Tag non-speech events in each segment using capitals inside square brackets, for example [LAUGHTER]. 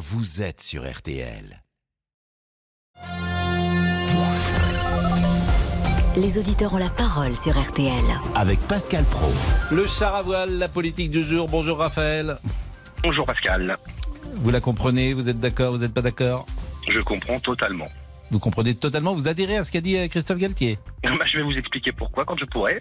vous êtes sur RTL. Les auditeurs ont la parole sur RTL. Avec Pascal Pro. Le char à voile, la politique du jour. Bonjour Raphaël. Bonjour Pascal. Vous la comprenez? Vous êtes d'accord? Vous n'êtes pas d'accord? Je comprends totalement. Vous comprenez totalement? Vous adhérez à ce qu'a dit euh, Christophe Galtier? [LAUGHS] Bah, je vais vous expliquer pourquoi quand je pourrai.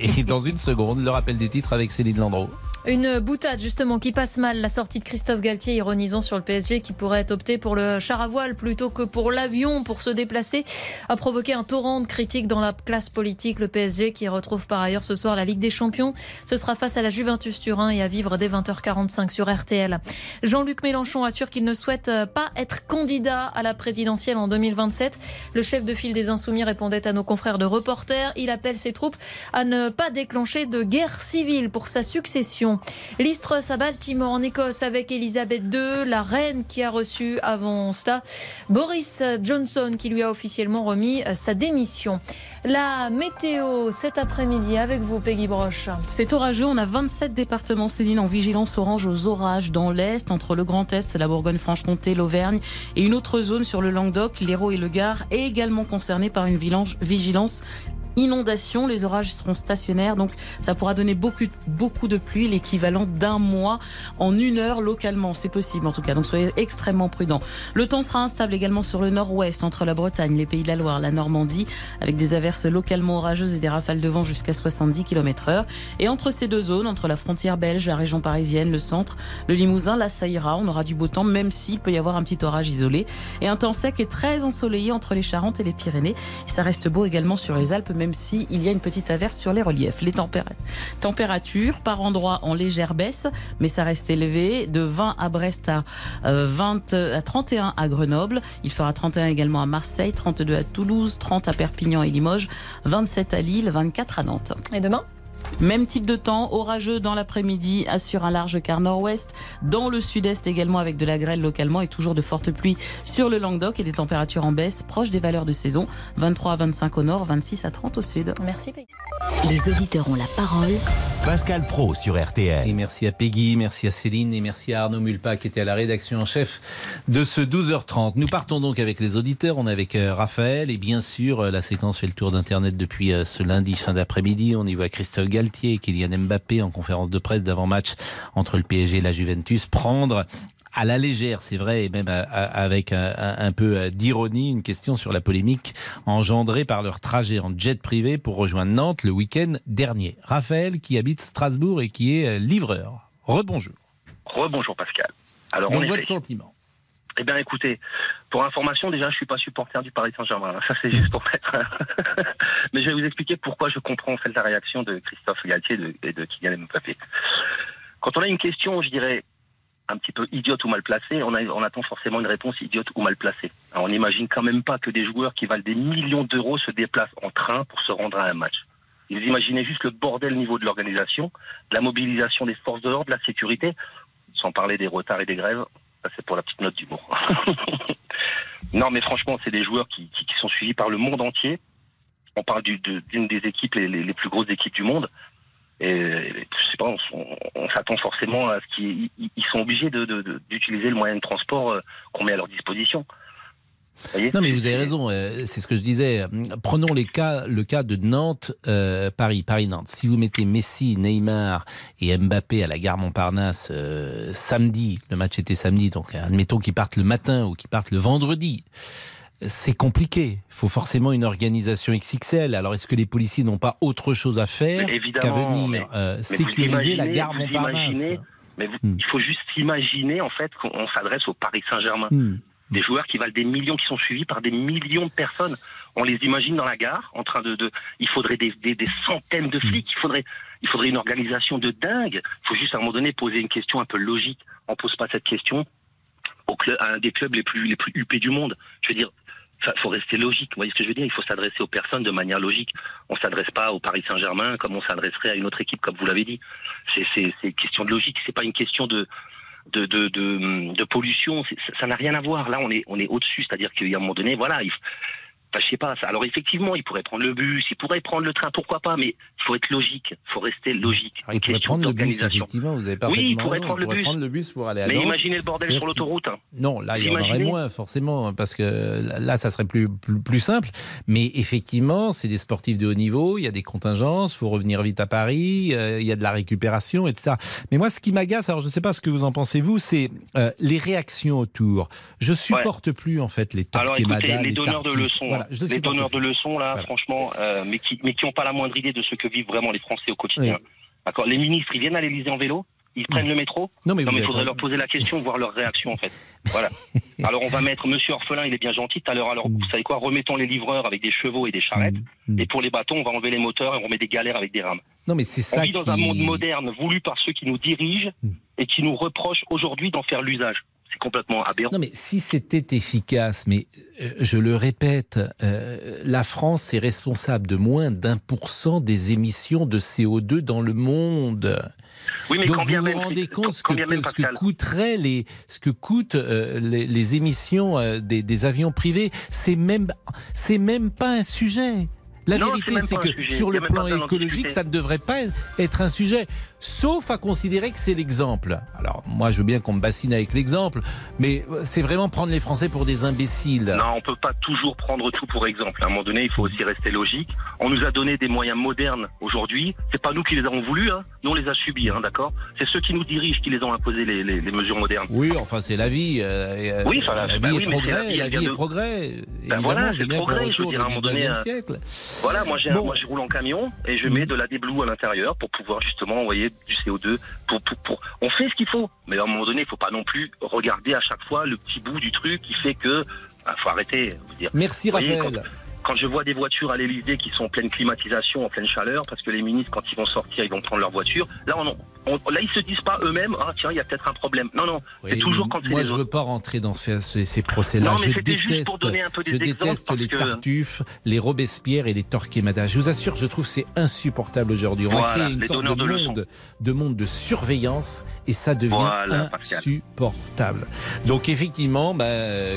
Et dans une seconde, le rappel des titres avec Céline Landreau. Une boutade justement qui passe mal, la sortie de Christophe Galtier ironisant sur le PSG qui pourrait opter pour le char à voile plutôt que pour l'avion pour se déplacer a provoqué un torrent de critiques dans la classe politique. Le PSG qui retrouve par ailleurs ce soir la Ligue des Champions, ce sera face à la Juventus Turin et à vivre dès 20h45 sur RTL. Jean-Luc Mélenchon assure qu'il ne souhaite pas être candidat à la présidentielle en 2027. Le chef de file des Insoumis répondait à nos confrères de reporters. Il appelle ses troupes à ne pas déclencher de guerre civile pour sa succession. L'Istre à Baltimore en Écosse avec Elisabeth II, la reine qui a reçu avant cela Boris Johnson qui lui a officiellement remis sa démission. La météo cet après-midi avec vous, Peggy Broche. C'est orageux. On a 27 départements, Céline, en vigilance orange aux orages dans l'Est, entre le Grand Est, la Bourgogne-Franche-Comté, l'Auvergne et une autre zone sur le Languedoc, l'Hérault et le Gard, est également concernée par une vigilance inondation. Les orages seront stationnaires, donc ça pourra donner beaucoup, beaucoup de pluie, l'équivalent d'un mois en une heure localement. C'est possible en tout cas, donc soyez extrêmement prudents. Le temps sera instable également sur le nord-ouest, entre la Bretagne, les Pays de la Loire, la Normandie, avec des averses localement orageuses et des rafales de vent jusqu'à 70 km heure. Et entre ces deux zones, entre la frontière belge, la région parisienne, le centre, le Limousin, la Saïra, on aura du beau temps, même s'il peut y avoir un petit orage isolé. Et un temps sec et très ensoleillé entre les Charentes et les Pyrénées. Et ça reste beau également sur les Alpes, même même s'il y a une petite averse sur les reliefs. Les températures, par endroits en légère baisse, mais ça reste élevé. De 20 à Brest à, 20, euh, à 31 à Grenoble. Il fera 31 également à Marseille, 32 à Toulouse, 30 à Perpignan et Limoges, 27 à Lille, 24 à Nantes. Et demain? Même type de temps, orageux dans l'après-midi, assure un large quart nord-ouest, dans le sud-est également avec de la grêle localement et toujours de fortes pluies sur le Languedoc et des températures en baisse proches des valeurs de saison, 23 à 25 au nord, 26 à 30 au sud. Merci Peggy. Les auditeurs ont la parole. Pascal Pro sur RTL. Et merci à Peggy, merci à Céline et merci à Arnaud Mulpa qui était à la rédaction en chef de ce 12h30. Nous partons donc avec les auditeurs, on est avec euh, Raphaël et bien sûr euh, la séquence fait le tour d'internet depuis euh, ce lundi fin d'après-midi. On y voit Christophe Galtier et Kylian Mbappé en conférence de presse d'avant-match entre le PSG et la Juventus prendre à la légère, c'est vrai, et même avec un, peu d'ironie, une question sur la polémique engendrée par leur trajet en jet privé pour rejoindre Nantes le week-end dernier. Raphaël, qui habite Strasbourg et qui est livreur. Rebonjour. Rebonjour Pascal. Alors, Donc, votre sentiment eh bien, écoutez, pour information, déjà, je suis pas supporter du Paris Saint-Germain. Ça, c'est juste pour mettre. [LAUGHS] Mais je vais vous expliquer pourquoi je comprends en fait la réaction de Christophe Galtier et de Kylian Mbappé. Quand on a une question, je dirais, un petit peu idiote ou mal placée, on, attend forcément une réponse idiote ou mal placée. on n'imagine quand même pas que des joueurs qui valent des millions d'euros se déplacent en train pour se rendre à un match. Vous imaginez juste le bordel au niveau de l'organisation, de la mobilisation des forces de l'ordre, de la sécurité, sans parler des retards et des grèves c'est pour la petite note d'humour. [LAUGHS] non, mais franchement, c'est des joueurs qui, sont suivis par le monde entier. On parle d'une des équipes, les, plus grosses équipes du monde. Et je sais pas, on, s'attend forcément à ce qu'ils sont obligés d'utiliser le moyen de transport euh, qu'on met à leur disposition non, mais vous avez raison. Euh, c'est ce que je disais. Prenons les cas, le cas de Nantes, euh, Paris, Paris-Nantes. Si vous mettez Messi, Neymar et Mbappé à la gare Montparnasse euh, samedi, le match était samedi, donc admettons qu'ils partent le matin ou qu'ils partent le vendredi. C'est compliqué. Il faut forcément une organisation XXL. Alors, est-ce que les policiers n'ont pas autre chose à faire qu'à venir sécuriser la gare Montparnasse Mais hmm. il faut juste imaginer en fait qu'on s'adresse au Paris Saint-Germain. Hmm des joueurs qui valent des millions, qui sont suivis par des millions de personnes. On les imagine dans la gare, en train de, de il faudrait des, des, des, centaines de flics, il faudrait, il faudrait une organisation de dingue. Il faut juste à un moment donné poser une question un peu logique. On pose pas cette question au club, à un des clubs les plus les plus huppés du monde. Je veux dire, il faut rester logique. Vous voyez ce que je veux dire? Il faut s'adresser aux personnes de manière logique. On s'adresse pas au Paris Saint-Germain comme on s'adresserait à une autre équipe, comme vous l'avez dit. C'est c'est question de logique. C'est pas une question de de, de, de, de pollution, ça n'a rien à voir. Là, on est, on est au-dessus, c'est-à-dire qu'il y a un moment donné, voilà, Enfin, je sais pas. ça- Alors effectivement, il pourrait prendre le bus, il pourrait prendre le train, pourquoi pas, mais il faut être logique, il faut rester logique. Alors, il pourrait prendre le bus, effectivement, vous avez Oui, parfaitement il pourrait prendre le bus. prendre le bus pour aller à Mais imaginez le bordel sur l'autoroute. hein. Non, là, il y en aurait moins, forcément, parce que là, ça serait plus, plus, plus simple. Mais effectivement, c'est des sportifs de haut niveau, il y a des contingences, il faut revenir vite à Paris, euh, il y a de la récupération et tout ça. Mais moi, ce qui m'agace, alors je ne sais pas ce que vous en pensez, vous, c'est euh, les réactions autour. Je supporte plus, en fait, les Alors Torquemada, écoutez, les donneurs de leçons, Voilà, je les donneurs de leçons là, Voilà. franchement, euh, mais qui mais qui ont pas la moindre idée de ce que vivent vraiment les Français au quotidien. Oui. D'accord. Les ministres, ils viennent à l'Élysée en vélo, ils prennent le métro. Non, mais Non, vous mais il faudrait leur poser la question, [LAUGHS] voir leur réaction en fait. Voilà. [LAUGHS] Alors on va mettre Monsieur Orphelin, il est bien gentil tout à l'heure. Alors Mm. vous savez quoi Remettons les livreurs avec des chevaux et des charrettes. Mm. Et pour les bâtons, on va enlever les moteurs et on met des galères avec des rames. Non, mais c'est On ça vit dans un monde moderne voulu par ceux qui nous dirigent Mm. et qui nous reprochent aujourd'hui d'en faire l'usage. C'est complètement aberrant. Non, mais si c'était efficace, mais euh, je le répète, euh, la France est responsable de moins d'un pour cent des émissions de CO2 dans le monde. Oui, mais Donc quand vous bien vous même, rendez compte ce que, même, ce que Pascal. coûteraient les, ce que coûtent euh, les, les émissions des, des avions privés. C'est même, c'est même pas un sujet. La Non, vérité, c'est que sur le plan écologique, ça ne devrait pas être un sujet, sauf à considérer que c'est l'exemple. Alors, moi, je veux bien qu'on me bassine avec l'exemple, mais c'est vraiment prendre les Français pour des imbéciles. Non, on peut pas toujours prendre tout pour exemple. À un moment donné, il faut aussi rester logique. On nous a donné des moyens modernes aujourd'hui. C'est pas nous qui les avons voulu, hein. Nous on les a subis, hein, d'accord? C'est ceux qui nous dirigent qui les ont imposé les, les- les mesures modernes. Oui, enfin, c'est la vie. euh, euh, Oui, enfin, la- vie bah est oui, progrès. la vie, la vie est de- progrès. Évidemment, voilà, j'ai bien qu'on retourne dire, à un au moment donné, 19e euh, siècle. Voilà, moi, j'ai Bon. moi je roule en camion et je mets de la déblue à l'intérieur pour pouvoir justement envoyer du CO2. Pour, pour, pour- On fait ce qu'il faut, mais à un moment donné, il faut pas non plus regarder à chaque fois le petit bout du truc qui fait que. Il faut arrêter. veux dire. Merci, Vous voyez, Raphaël. Quand je vois des voitures à l'Elysée qui sont en pleine climatisation, en pleine chaleur, parce que les ministres, quand ils vont sortir, ils vont prendre leur voiture. Là, on, on- là ils se disent pas eux-mêmes, ah tiens, il y a peut-être un problème. Non, non, c'est Oui, toujours mais quand c'est Moi, je autres. veux pas rentrer dans ces, ces- procès-là. Je c'était juste déteste, pour donner un peu des je déteste les que- Tartuffes, les Robespierre et les Torquemada. Je vous assure, je trouve c'est insupportable aujourd'hui. On a Voilà, créé une sorte de monde, de monde de surveillance et ça devient Voilà, insupportable. Donc effectivement, bah,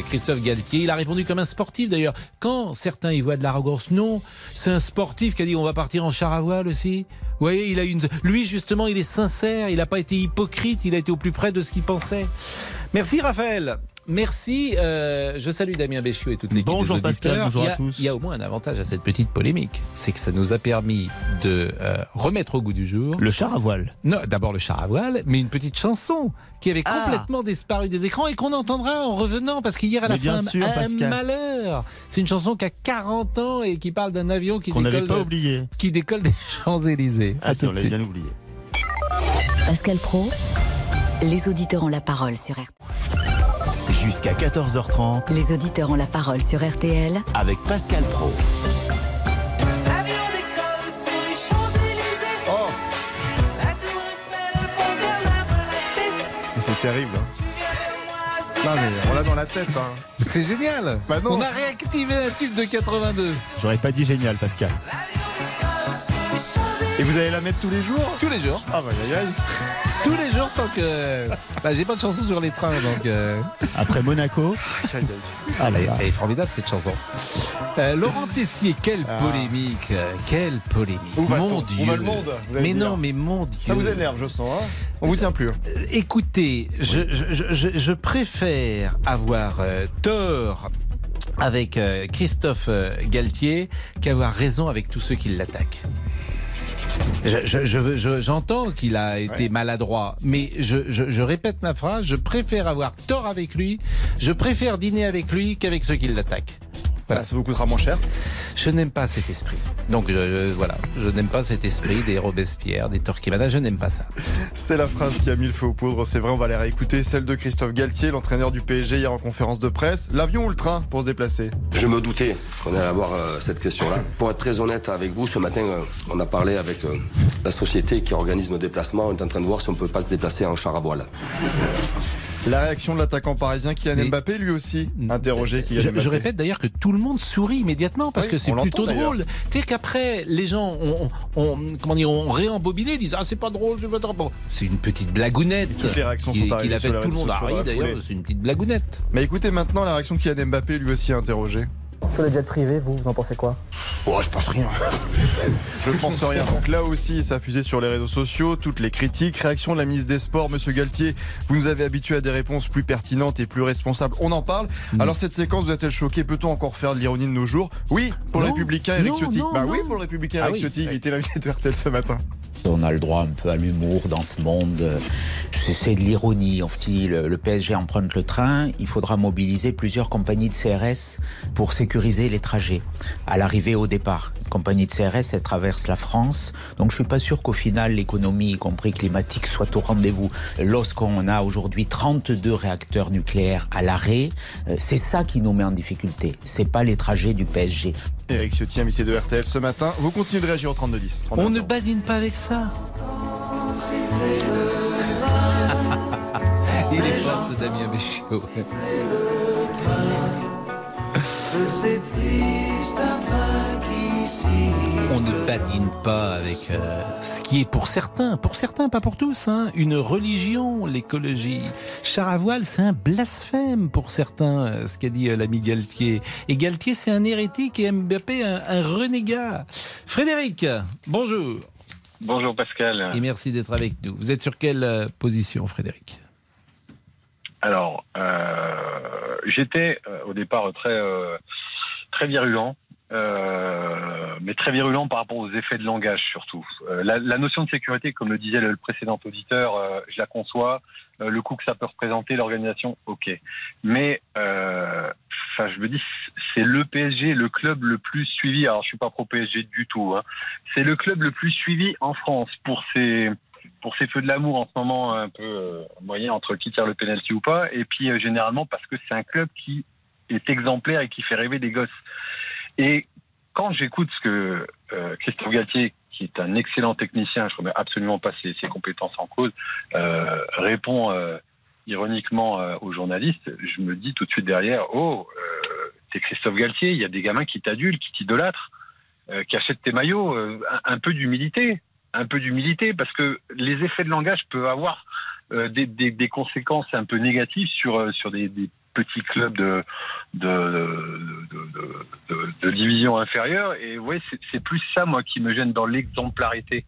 Christophe Galtier, il a répondu comme un sportif d'ailleurs. Quand certains y voient de l'arrogance, non, c'est un sportif qui a dit on va partir en char à voile aussi. Vous voyez, il a une. Lui justement, il est sincère, il n'a pas été hypocrite, il a été au plus près de ce qu'il pensait. Merci Raphaël. Merci. euh, je salue Damien Béchiot et toute l'équipe. Bonjour Pascal, bonjour a, à tous. Il y a au moins un avantage à cette petite polémique, c'est que ça nous a permis de euh, remettre au goût du jour. Le char à voile. Non, d'abord le char à voile, mais une petite chanson qui avait Ah. complètement disparu des écrans et qu'on entendra en revenant parce qu'hier à la fin, sûr, un Pascal. malheur. C'est une chanson qui a 40 ans et qui parle d'un avion qui décolle, pas de- oublié. qui décolle des [LAUGHS] Champs-Élysées. Ah si, on l'avait bien oublié. Pascal Pro, les auditeurs ont la parole sur RTL. Jusqu'à 14h30 Les auditeurs ont la parole sur RTL avec Pascal Pro. C'est terrible. hein. Non mais on l'a dans la tête. Hein. C'est génial. Bah non. On a réactivé un tube de 82 J'aurais pas dit génial, Pascal. Et vous allez la mettre tous les jours? Tous les jours. Ah bah aïe aïe. Tous les jours tant que. Bah, j'ai pas de chanson sur les trains donc. euh, Après Monaco. Ah là Elle est formidable cette chanson. Euh, Laurent Tessier, quelle Ah. polémique, euh, quelle polémique. Où mon Où Dieu. va le monde, Mais non, mais mon Dieu. Ça vous énerve, je sens. Hein on vous tient plus. Euh, Écoutez, je, je- je- je préfère avoir euh, tort avec euh, Christophe Galtier qu'avoir raison avec tous ceux qui l'attaquent. Je- je- je- je- J'entends qu'il a été Ouais. maladroit, mais je, je- je répète ma phrase, je préfère avoir tort avec lui, je préfère dîner avec lui qu'avec ceux qui l'attaquent. Voilà. Ça vous coûtera moins cher. Je n'aime pas cet esprit. Donc je, je- voilà, je n'aime pas cet esprit des Robespierre, des Torquemada, je n'aime pas ça. C'est la phrase qui a mis le feu aux poudres. C'est vrai, on va les réécouter. Celle de Christophe Galtier, l'entraîneur du PSG hier en conférence de presse. L'avion ou le train pour se déplacer? Je me doutais qu'on allait avoir euh, cette question-là. Pour être très honnête avec vous, ce matin, euh, on a parlé avec euh, la société qui organise nos déplacements. On est en train de voir si on peut pas se déplacer en char à voile. La réaction de l'attaquant parisien Kylian Mais- Mbappé, lui aussi, interrogé Kylian Je, Mbappé. je répète d'ailleurs que tout le monde sourit immédiatement parce Oui, que c'est plutôt drôle. C'est-à-dire qu'après, les gens ont, ont- comment dire, ont réembobiné, disent Ah, c'est pas drôle, c'est pas drôle. Bon, c'est une petite blagounette. Toutes les réactions qui, sont qui arrivées fait sur tout le monde. D'ailleurs, c'est une petite blagounette. Mais écoutez maintenant la réaction de Kylian Mbappé, lui aussi interrogé. Sur le jet privé, vous, vous en pensez quoi? Oh, je pense rien. [LAUGHS] Je pense rien. Donc là aussi, ça a fusé sur les réseaux sociaux, toutes les critiques. Réaction de la ministre des Sports, Monsieur Galtier. Vous nous avez habitués à des réponses plus pertinentes et plus responsables. On en parle. Alors cette séquence vous a-t-elle choqué Peut-on encore faire de l'ironie de nos jours? Oui, pour le républicain Eric Ciotti. bah non. oui, pour le républicain Ah Eric oui. Ciotti, il était l'invité de RTL ce matin. On a le droit un peu à l'humour dans ce monde. C'est de l'ironie. Si le PSG emprunte le train, il faudra mobiliser plusieurs compagnies de CRS pour sécuriser les trajets. À l'arrivée et au départ. Compagnie de CRS, elle traverse la France. Donc je suis pas sûr qu'au final, l'économie, y compris climatique, soit au rendez-vous. Lorsqu'on a aujourd'hui 32 réacteurs nucléaires à l'arrêt, euh, c'est ça qui nous met en difficulté. C'est pas les trajets du PSG. Eric Ciotti, invité de RTL ce matin. Vous continuez de réagir au 3210. On ne badine pas avec ça. [LAUGHS] Il est fort ce Damien Béchiot. On ne badine pas avec euh, ce qui est pour certains, pour certains, pas pour tous, hein, une religion, l'écologie. Char à voile, c'est un blasphème pour certains, euh, ce qu'a dit euh, l'ami Galtier. Et Galtier, c'est un hérétique et Mbappé, un, un renégat. Frédéric, bonjour. Bonjour Pascal. Et merci d'être avec nous. Vous êtes sur quelle position, Frédéric? Alors, euh, j'étais euh, au départ très très virulent, euh, mais très virulent par rapport aux effets de langage surtout. Euh, la, la notion de sécurité, comme le disait le, le précédent auditeur, euh, je la conçois. Euh, le coût que ça peut représenter, l'organisation, ok. Mais, euh, je me dis, c'est le PSG, le club le plus suivi. Alors, je suis pas pro PSG du tout. Hein. C'est le club le plus suivi en France pour ses pour ses feux de l'amour en ce moment un peu moyen entre qui tire le penalty ou pas, et puis généralement parce que c'est un club qui est exemplaire et qui fait rêver des gosses. Et quand j'écoute ce que euh, Christophe Galtier, qui est un excellent technicien, je ne remets absolument pas ses, compétences en cause, euh, répond euh, ironiquement aux journalistes, je me dis tout de suite derrière, oh, t'es Christophe Galtier, il y a des gamins qui t'adulent, qui t'idolâtrent, qui achètent tes maillots, un, peu d'humilité, un peu d'humilité, parce que les effets de langage peuvent avoir des, conséquences un peu négatives sur, sur des petits clubs de, de, de, de- de- de division inférieure. Et ouais, c'est- plus ça, moi, qui me gêne dans l'exemplarité.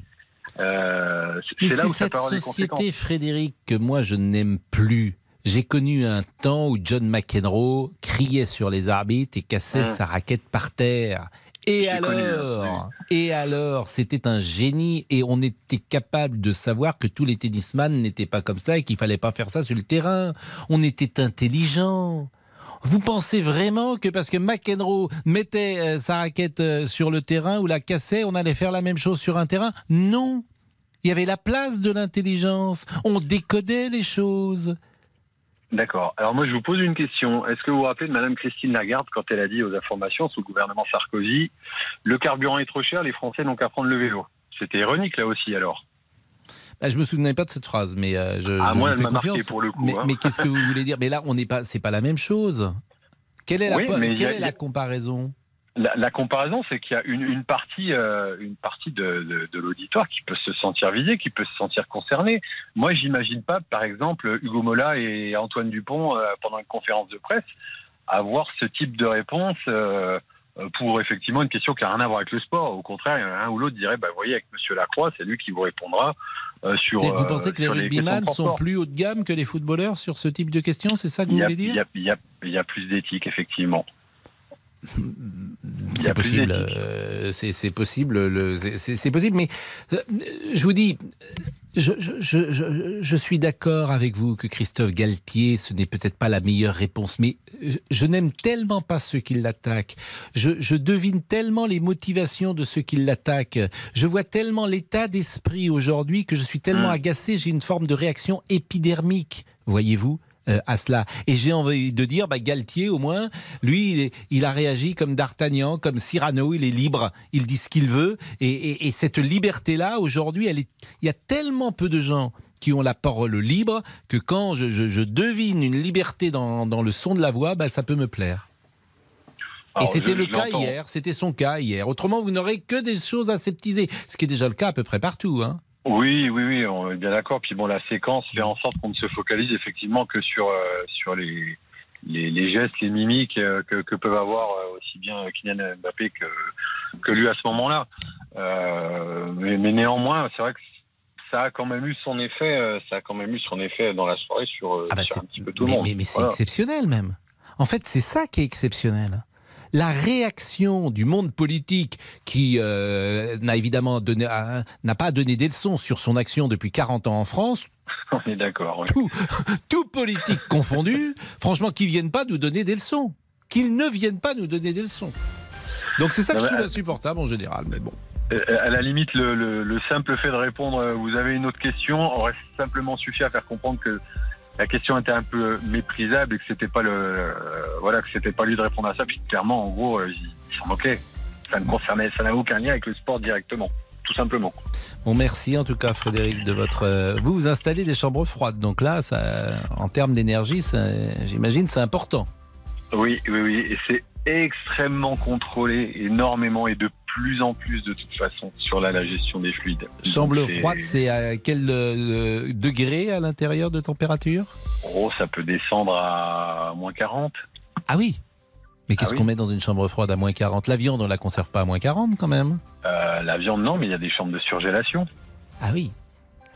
Euh, c'est- là où cette société, Frédéric, que moi je n'aime plus. J'ai connu un temps où John McEnroe criait sur les arbitres et cassait Hum. sa raquette par terre. Et connu, alors Et alors C'était un génie et on était capable de savoir que tous les tennisman n'étaient pas comme ça et qu'il fallait pas faire ça sur le terrain. On était intelligents. Vous pensez vraiment que parce que McEnroe mettait euh, sa raquette euh, sur le terrain ou la cassait, on allait faire la même chose sur un terrain? Non. Il y avait la place de l'intelligence. On décodait les choses. D'accord. Alors moi, je vous pose une question. Est-ce que vous vous rappelez de Madame Christine Lagarde quand elle a dit aux informations sous le gouvernement Sarkozy, le carburant est trop cher, les Français n'ont qu'à prendre le vélo. C'était ironique là aussi alors. Ah, je me souvenais pas de cette phrase, mais euh, je, Ah, je moi, vous elle fais confiance. pour le coup, mais hein. mais qu'est-ce que vous voulez dire? Mais là, on n'est pas, c'est pas la même chose. Quelle est Oui, quelle la comparaison? La, la comparaison, c'est qu'il y a une, une partie, euh, une partie de, de- de l'auditoire qui peut se sentir visée, qui peut se sentir concernée. Moi, j'imagine pas, par exemple, Hugo Mola et Antoine Dupont euh, pendant une conférence de presse avoir ce type de réponse euh, euh, pour effectivement une question qui n'a rien à voir avec le sport. Au contraire, un ou l'autre dirait, bah, vous voyez, avec Monsieur Lacroix, c'est lui qui vous répondra euh, sur. Vous euh, pensez que les rugbyman sont plus haut de gamme que les footballeurs sur ce type de questions C'est ça que vous a, voulez dire? y il y a plus d'éthique, effectivement. Y C'est possible. euh, c'est possible. le- c'est- possible. Mais euh, je vous dis, je, je, je, je- je suis d'accord avec vous que Christophe Galtier, ce n'est peut-être pas la meilleure réponse, mais je, n'aime tellement pas ceux qui l'attaquent. Je, je devine tellement les motivations de ceux qui l'attaquent. Je vois tellement l'état d'esprit aujourd'hui que je suis tellement Hum. agacé. J'ai une forme de réaction épidermique, voyez-vous. Euh, à cela. Et j'ai envie de dire, bah, Galtier, au moins, lui, il, est- il a réagi comme D'Artagnan, comme Cyrano, il est libre, il dit ce qu'il veut. Et, et- et cette liberté-là, aujourd'hui, elle est, il y a tellement peu de gens qui ont la parole libre que quand je, je- je devine une liberté dans, dans le son de la voix, bah, ça peut me plaire. Et Alors, c'était le cas hier, c'était son cas hier. Autrement, vous n'aurez que des choses aseptisées, ce qui est déjà le cas à peu près partout. Hein. Oui, oui, oui, on est bien d'accord. Puis bon, la séquence fait en sorte qu'on ne se focalise effectivement que sur euh, sur les les, les gestes, les mimiques euh, que, que peuvent avoir euh, aussi bien Kylian Mbappé que, que lui à ce moment-là. Euh, mais, mais néanmoins, c'est vrai que ça a quand même eu son effet, ça a quand même eu son effet dans la soirée sur, Ah bah sur un petit peu tout le monde. mais- mais c'est Voilà. exceptionnel même. En fait, c'est ça qui est exceptionnel. La réaction du monde politique qui euh, n'a évidemment donné, n'a pas donné des leçons sur son action depuis 40 ans en France, [LAUGHS] On est d'accord. ouais. tout, tout politique confondu, franchement, qu'ils viennent pas nous donner des leçons. Qu'ils ne viennent pas nous donner des leçons. Donc c'est ça que Non, je trouve euh, insupportable en général, mais bon. Euh, À la limite, le, le- le simple fait de répondre vous avez une autre question aurait simplement suffi à faire comprendre que la question était un peu méprisable et que c'était pas le euh, voilà que c'était pas lui de répondre à ça. Puis clairement, en gros, euh, il s'en moquait. Ça ne concernait, ça n'a aucun lien avec le sport directement, tout simplement. Bon, merci en tout cas, Frédéric, de votre. euh, Vous vous installez des chambres froides, donc là, ça, en termes d'énergie, j'imagine, c'est important. Oui, oui, oui, et c'est extrêmement contrôlé, énormément et de plus en plus de toute façon sur la, la gestion des fluides. Chambre froide, c'est à quel euh, degré à l'intérieur de température? Oh, ça peut descendre à moins 40. Ah oui Mais qu'est-ce Ah oui. qu'on met dans une chambre froide à moins 40 La viande, on la conserve pas à moins 40 quand même Euh, la viande, non, mais il y a des chambres de surgélation. Ah oui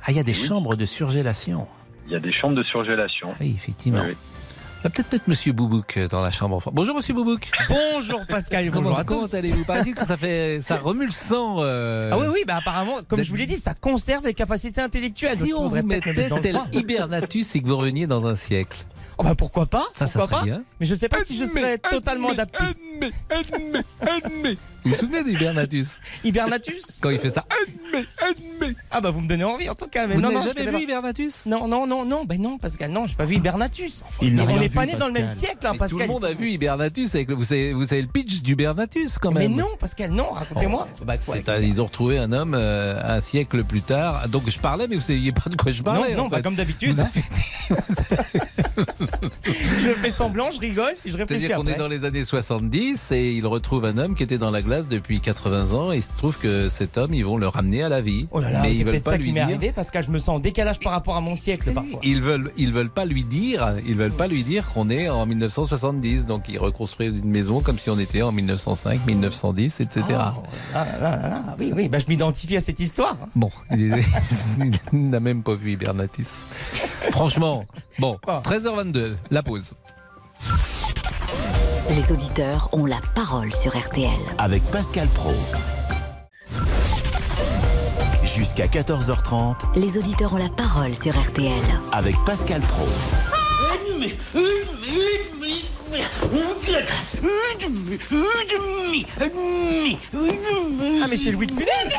Ah, il y a des chambres de surgélation. Il y a des chambres de surgélation. Ah oui, effectivement. Oui. Il y a peut-être peut-être Monsieur Boubouk dans la chambre. Bonjour Monsieur Boubouk. Bonjour Pascal, bonjour Comment, à comment allez-vous Paraît-il que ça fait, ça remue le sang. euh, Ah oui, oui, bah apparemment, comme je vous l'ai dit, ça conserve les capacités intellectuelles. Si on vous mettait mettre tel hibernatus et que vous reveniez dans un siècle. Oh bah pourquoi pas Ça, ça pourquoi serait pas bien. Mais je sais pas si je serais totalement adapté. Vous vous souvenez d'Hibernatus Hibernatus Quand il fait ça. Ah bah vous me donnez envie en tout cas. Mais Vous non, n'avez non, jamais vu. Hibernatus Non, non, non, non, ben non, Pascal, non, j'ai pas vu Hibernatus. Il Mais n'a on n'est pas né dans le même siècle, hein, Mais Pascal. Tout le monde a vu Hibernatus. Avec le- vous, savez, vous savez le pitch d'Hibernatus quand Mais même. non, Pascal, non, racontez-moi. Bah, C'est un- ils ont retrouvé un homme euh, un siècle plus tard. Donc je parlais, mais vous saviez pas de quoi je parlais. non, non, en bah, comme d'habitude. [LAUGHS] Je fais semblant, je rigole, si je réfléchis C'est-à-dire qu'on est dans les années 70 et il retrouve un homme qui était dans la glace depuis 80 ans et il se trouve que cet homme, ils vont le ramener à la vie. Oh là là, mais c'est ils veulent peut-être pas ça lui qui m'est arrivé, Pascal, je me sens en décalage par rapport à mon siècle parfois. Ils veulent, ils veulent pas lui dire, ils veulent pas lui dire qu'on est en 1970. Donc ils reconstruisent une maison comme si on était en 1905, 1910, etc. Ah là là oui, oui, bah, je m'identifie à cette histoire. Bon, [LAUGHS] il, n'a même pas vu Hibernatus. Franchement, bon, 13h22, la pause. Les auditeurs ont la parole sur RTL. Avec Pascal Pro. Jusqu'à 14h30 Les auditeurs ont la parole sur RTL. avec Pascal Pro. Ah, mais c'est Louis de Funès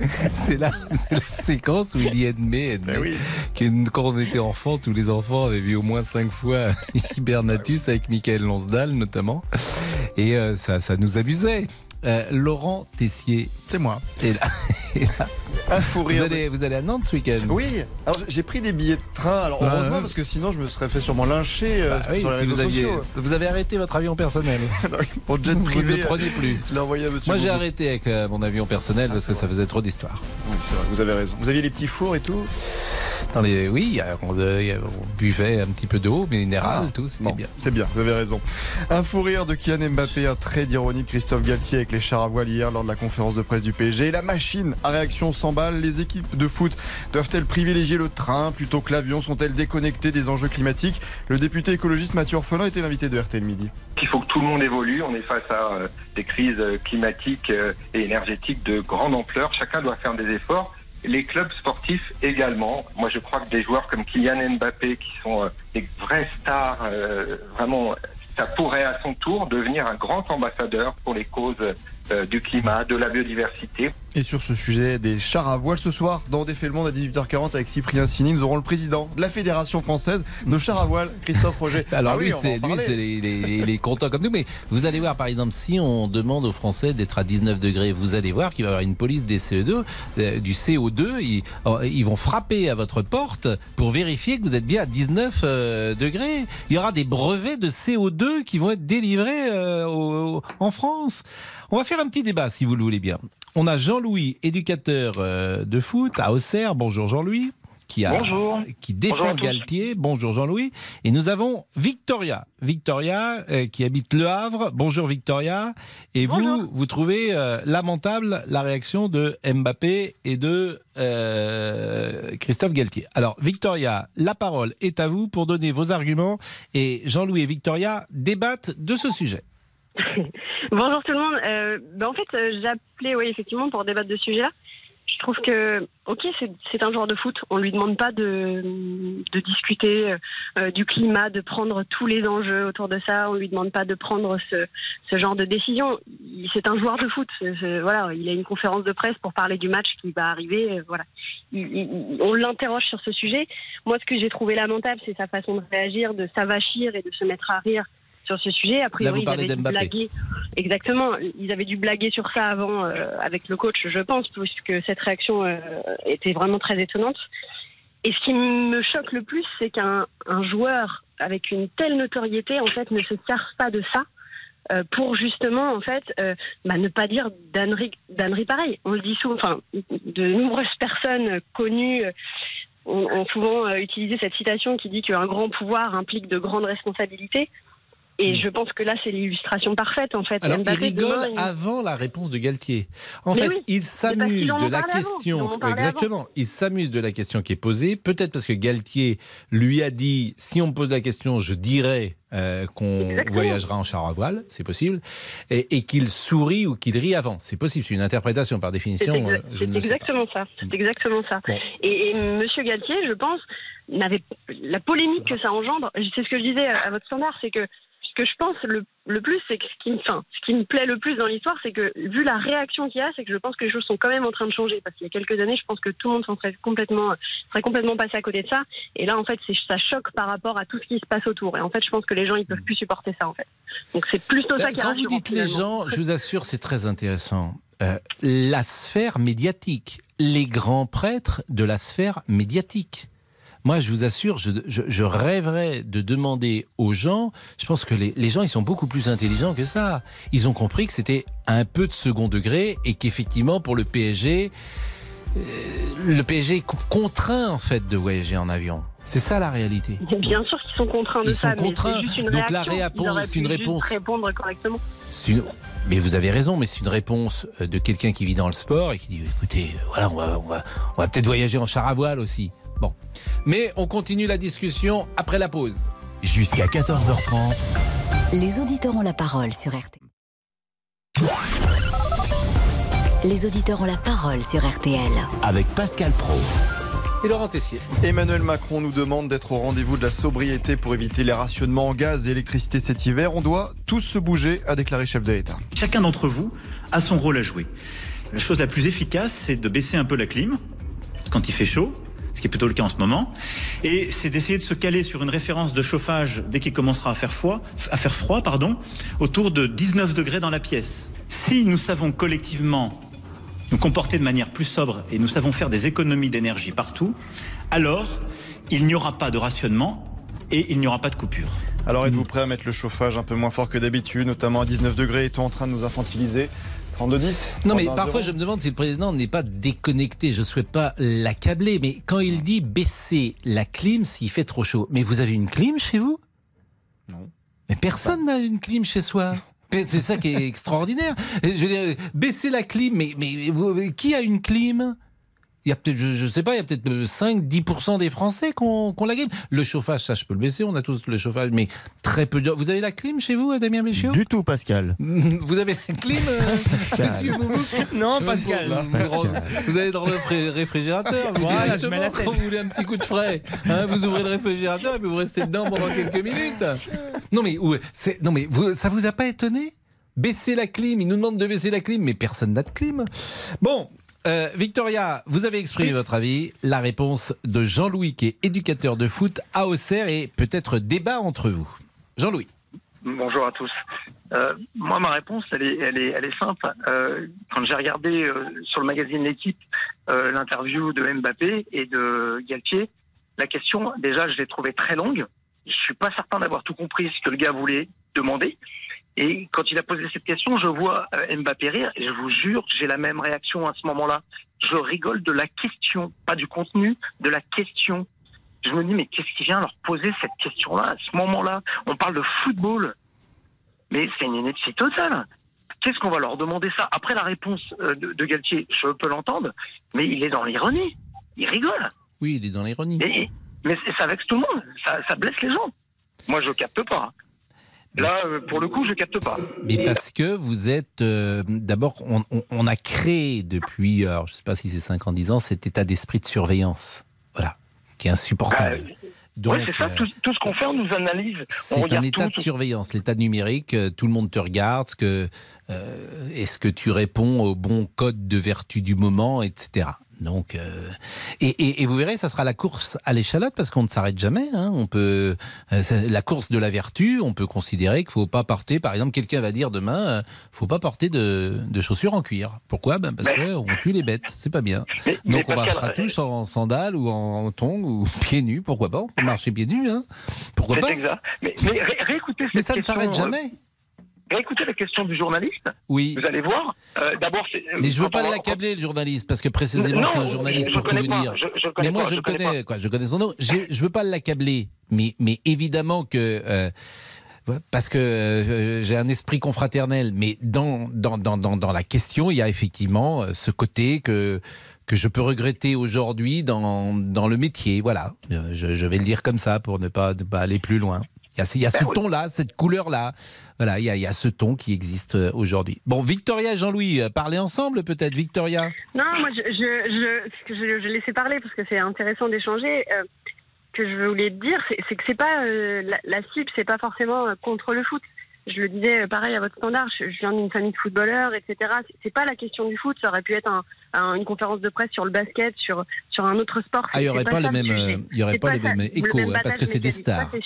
[LAUGHS] C'est la, la séquence où il dit Edmé, Edmé, que quand on était enfant, tous les enfants avaient vu au moins cinq fois [LAUGHS] Hibernatus avec Michael Lonsdal notamment, et euh, ça, ça nous amusait. Euh, Laurent Tessier, c'est moi. Et là, [LAUGHS] et là, Un fou vous allez, vous allez à Nantes ce week-end Oui, alors j'ai pris des billets de train. Alors heureusement parce que sinon je me serais fait sûrement lyncher euh, Bah oui, sur les si réseaux vous, aviez, sociaux. vous avez arrêté votre avion personnel. [LAUGHS] Pour jet Vous privé. ne le prenez plus. Je l'ai envoyé à Monsieur. Moi j'ai arrêté avec euh, mon avion personnel parce que ça faisait trop d'histoires. Oui, c'est vrai, vous avez raison. Vous aviez les petits fours et tout Dans les, oui, il y a- on, euh, il y a- on buvait un petit peu d'eau minérale, Ah, tout, c'était bon, bien. C'est bien, vous avez raison. Un fou rire de Kylian Mbappé, un trait d'ironie de Christophe Galtier avec les chars à voile hier lors de la conférence de presse du PSG. Et la machine à réaction s'emballe. Les équipes de foot doivent-elles privilégier le train plutôt que l'avion? Sont-elles déconnectées des enjeux climatiques? Le député écologiste Mathieu Orphelin était l'invité de RTL Midi. Il faut que tout le monde évolue. On est face à euh, des crises euh, climatiques euh, et énergétiques de grande ampleur. Chacun doit faire des efforts. Les clubs sportifs également. Moi, je crois que des joueurs comme Kylian Mbappé, qui sont euh, des vraies stars, euh, vraiment, ça pourrait à son tour devenir un grand ambassadeur pour les causes du climat, de la biodiversité. Et sur ce sujet des chars à voile ce soir, dans Défait le Monde à 18h40 avec Cyprien Sini, nous aurons le président de la Fédération française de chars à voile, Christophe Roger. [LAUGHS] Alors Ah oui, lui, c'est les, les- les- les contents comme nous. Mais vous allez voir, par exemple, si on demande aux Français d'être à 19 degrés, vous allez voir qu'il va y avoir une police des CO2, euh, du CO2. Ils, oh, ils vont frapper à votre porte pour vérifier que vous êtes bien à 19 euh, degrés. Il y aura des brevets de CO2 qui vont être délivrés euh, au- en France. On va faire un petit débat, si vous le voulez bien. On a Jean-Louis, éducateur euh, de foot à Auxerre. Bonjour Jean-Louis. qui, a, Bonjour. qui Bonjour défend tous. Galtier. Bonjour Jean-Louis. Et nous avons Victoria. Victoria euh, qui habite Le Havre. Bonjour Victoria. Et vous, vous trouvez euh, lamentable la réaction de Mbappé et de euh, Christophe Galtier. Alors Victoria, la parole est à vous pour donner vos arguments. Et Jean-Louis et Victoria débattent de ce sujet. [LAUGHS] Bonjour tout le monde. Euh, ben, en fait, euh, appelé, oui, effectivement, pour débattre de ce sujet-là. Je trouve que, ok, c'est- un joueur de foot. On lui demande pas de, discuter euh, du climat, de prendre tous les enjeux autour de ça. On lui demande pas de prendre ce, genre de décision. C'est un joueur de foot. Voilà, il a une conférence de presse pour parler du match qui va arriver. voilà, Il- il- on l'interroge sur ce sujet. Moi, ce que j'ai trouvé lamentable, c'est sa façon de réagir, de s'avachir et de se mettre à rire sur ce sujet. A priori, vous ils avaient dû blaguer. Exactement. Ils avaient dû blaguer sur ça avant euh, avec le coach, je pense, puisque cette réaction euh, était vraiment très étonnante. Et ce qui me choque le plus, c'est qu'un un joueur avec une telle notoriété, en fait, ne se serve pas de ça euh, pour justement, en fait, bah, ne pas dire d'ânerie pareille. On le dit souvent, enfin, de nombreuses personnes connues ont, souvent utilisé cette citation qui dit qu'un grand pouvoir implique de grandes responsabilités. Et je pense que là, c'est l'illustration parfaite, en fait. Hmm. Alors, il rigole demain, il- avant la réponse de Galtier. En Mais fait, oui, il s'amuse de la avant, question. parlé Exactement. Il s'amuse de la question qui est posée. Peut-être parce que Galtier lui a dit si on me pose la question, je dirais euh, qu'on voyagera en char à voile. C'est possible. Et, et qu'il sourit ou qu'il rit avant. C'est possible. C'est une interprétation par C'est définition. exa- euh, c'est pas. exactement ça. C'est exactement ça. Bon. Et, et Monsieur Galtier, je pense, n'avait la polémique que ça engendre. C'est ce que je disais à, votre standard, c'est que que je pense le, le plus, c'est que ce qui, me, enfin, ce qui me plaît le plus dans l'histoire, c'est que vu la réaction qu'il y a, c'est que je pense que les choses sont quand même en train de changer. Parce qu'il y a quelques années, je pense que tout le monde s'en serait complètement, serait complètement passé à côté de ça. Et là, en fait, ça choque par rapport à tout ce qui se passe autour. Et en fait, je pense que les gens, ils peuvent plus supporter ça, en fait. Donc c'est plutôt ça qui Quand vous dites les gens, je vous assure, c'est très intéressant. Euh, la sphère médiatique, les grands prêtres de la sphère médiatique. Moi, je vous assure, je, je- je rêverais de demander aux gens, je pense que les, les gens, ils sont beaucoup plus intelligents que ça. Ils ont compris que c'était un peu de second degré et qu'effectivement, pour le PSG, euh, le PSG est co- contraint, en fait, de voyager en avion. C'est ça la réalité. Bien sûr qu'ils sont contraints de Ils ça, sont contraints. c'est juste une Donc la réponse, c'est une réponse. répondre correctement. C'est une- Mais vous avez raison, mais c'est une réponse euh, de quelqu'un qui vit dans le sport et qui dit écoutez, euh, voilà, on va, on va, on va peut-être voyager en char à voile aussi. Bon. Mais on continue la discussion après la pause. Jusqu'à 14h30. Les auditeurs ont la parole sur RTL. Les auditeurs ont la parole sur RTL. Avec Pascal Pro. Et Laurent Tessier. Emmanuel Macron nous demande d'être au rendez-vous de la sobriété pour éviter les rationnements en gaz et électricité cet hiver. On doit tous se bouger, a déclaré chef de l'État. Chacun d'entre vous a son rôle à jouer. La chose la plus efficace, c'est de baisser un peu la clim quand il fait chaud, qui est plutôt le cas en ce moment, et c'est d'essayer de se caler sur une référence de chauffage dès qu'il commencera à faire froid, à faire froid pardon, autour de 19 degrés dans la pièce. Si nous savons collectivement nous comporter de manière plus sobre et nous savons faire des économies d'énergie partout, alors il n'y aura pas de rationnement et il n'y aura pas de coupure. Alors êtes-vous prêt à mettre le chauffage un peu moins fort que d'habitude, notamment à 19 degrés? Est-on en train de nous infantiliser? 32-10 Non, mais 31-0? parfois je me demande si le président n'est pas déconnecté. Je ne souhaite pas l'accabler, mais quand il dit baisser la clim s'il fait trop chaud, mais vous avez une clim chez vous? Non. Mais personne n'a une clim chez soi. C'est ça qui est [LAUGHS] extraordinaire. Je veux dire, baisser la clim, mais, mais vous- qui a une clim? Il y a peut-être, je, je sais pas, il y a peut-être 5-10% des Français qui ont, qui ont la clim. Le chauffage, ça, je peux le baisser, on a tous le chauffage, mais très peu de gens. Vous avez la clim chez vous, Damien Béchiot Du tout, Pascal. [LAUGHS] Vous avez la clim, euh, [LAUGHS] monsieur Non, Pascal. vous- Vous allez dans le fré- réfrigérateur, vous Voilà, je mets la tête. quand vous voulez un petit coup de frais, hein, vous ouvrez le réfrigérateur et puis vous restez dedans pendant quelques minutes. Non mais, non mais vous, ça vous a pas étonné? Baisser la clim, il nous demande de baisser la clim, mais personne n'a de clim. Bon, euh, Victoria, vous avez exprimé votre avis. La réponse de Jean-Louis, qui est éducateur de foot à Auxerre, et peut-être débat entre vous. Jean-Louis. Bonjour à tous. Euh, moi, ma réponse, elle est, elle est, elle est simple. Euh, quand j'ai regardé euh, sur le magazine L'équipe euh, l'interview de Mbappé et de Galtier, la question, déjà, je l'ai trouvée très longue. Je suis pas certain d'avoir tout compris ce que le gars voulait demander. Et quand il a posé cette question, je vois euh, Mbappé rire et je vous jure, j'ai la même réaction à ce moment-là. Je rigole de la question, pas du contenu, de la question. Je me dis, mais qu'est-ce qui vient leur poser cette question-là? À ce moment-là On parle de football. Mais c'est une ineptie totale. Qu'est-ce qu'on va leur demander ça? Après la réponse euh, de, de Galtier, je peux l'entendre, mais il est dans l'ironie. Il rigole. Oui, il est dans l'ironie. Mais, mais ça vexe tout le monde. Ça, ça blesse les gens. Moi, je capte pas. Là, euh, pour le coup, je capte pas. Mais parce que vous êtes. euh, D'abord, on, on- on a créé depuis, alors, je ne sais pas si c'est 5 ans, 10 ans, cet état d'esprit de surveillance. Voilà. Qui est insupportable. Donc, ouais, c'est ça. euh, Tout, tout ce qu'on fait, on nous analyse. C'est un état tout, de surveillance, l'état numérique. Tout le monde te regarde. Ce que, euh, est-ce que tu réponds au bon code de vertu du moment, etc. Donc, euh, et, et- et vous verrez, ça sera la course à l'échalote parce qu'on ne s'arrête jamais. hein. On peut, euh, la course de la vertu. On peut considérer qu'il faut pas porter, par exemple, quelqu'un va dire demain, euh, faut pas porter de, de chaussures en cuir. Pourquoi? Ben parce que on tue les bêtes. C'est pas bien. mais Donc on Pascal, marchera tous en sandales ou en tongs ou [LAUGHS] pieds nus. Pourquoi pas? On peut marcher pieds nus. Hein. Pourquoi pas? exact. Mais, mais ré- réécoutez cette Mais ça ne s'arrête jamais. Réécoutez la question du journaliste. Oui. Vous allez voir. Euh, D'abord, c'est- Mais je veux pas l'accabler le journaliste parce que précisément c'est un journaliste je pour tout vous pas, dire. je- mais moi pas, je, le connais connais, quoi, je connais son nom. Je veux pas l'accabler, mais mais évidemment que euh, parce que euh, j'ai un esprit confraternel, mais dans dans, dans dans dans la question il y a effectivement euh, ce côté que que je peux regretter aujourd'hui dans, dans le métier. Voilà, Euh, je, je vais le dire comme ça pour ne pas, ne pas aller plus loin. Il y a, ce- il y a ce Ben oui. ton-là, cette couleur-là. Voilà, il y, a, il y a ce ton qui existe euh, aujourd'hui. Bon, Victoria et Jean-Louis, euh, parlez ensemble peut-être, Victoria Non, moi, je, je, je, laissais parler parce que c'est intéressant d'échanger. euh, que je voulais te dire, c'est que c'est pas euh, la, la cible, c'est pas forcément euh, contre le foot. Je le disais pareil à votre standard. Je, viens d'une famille de footballeurs, etc. C'est- pas la question du foot. Ça aurait pu être un, un- une conférence de presse sur le basket, sur sur un autre sport. Ah, il n'y aurait pas, euh, il y aurait pas les le même hein, parce que c'est des stars. Ça,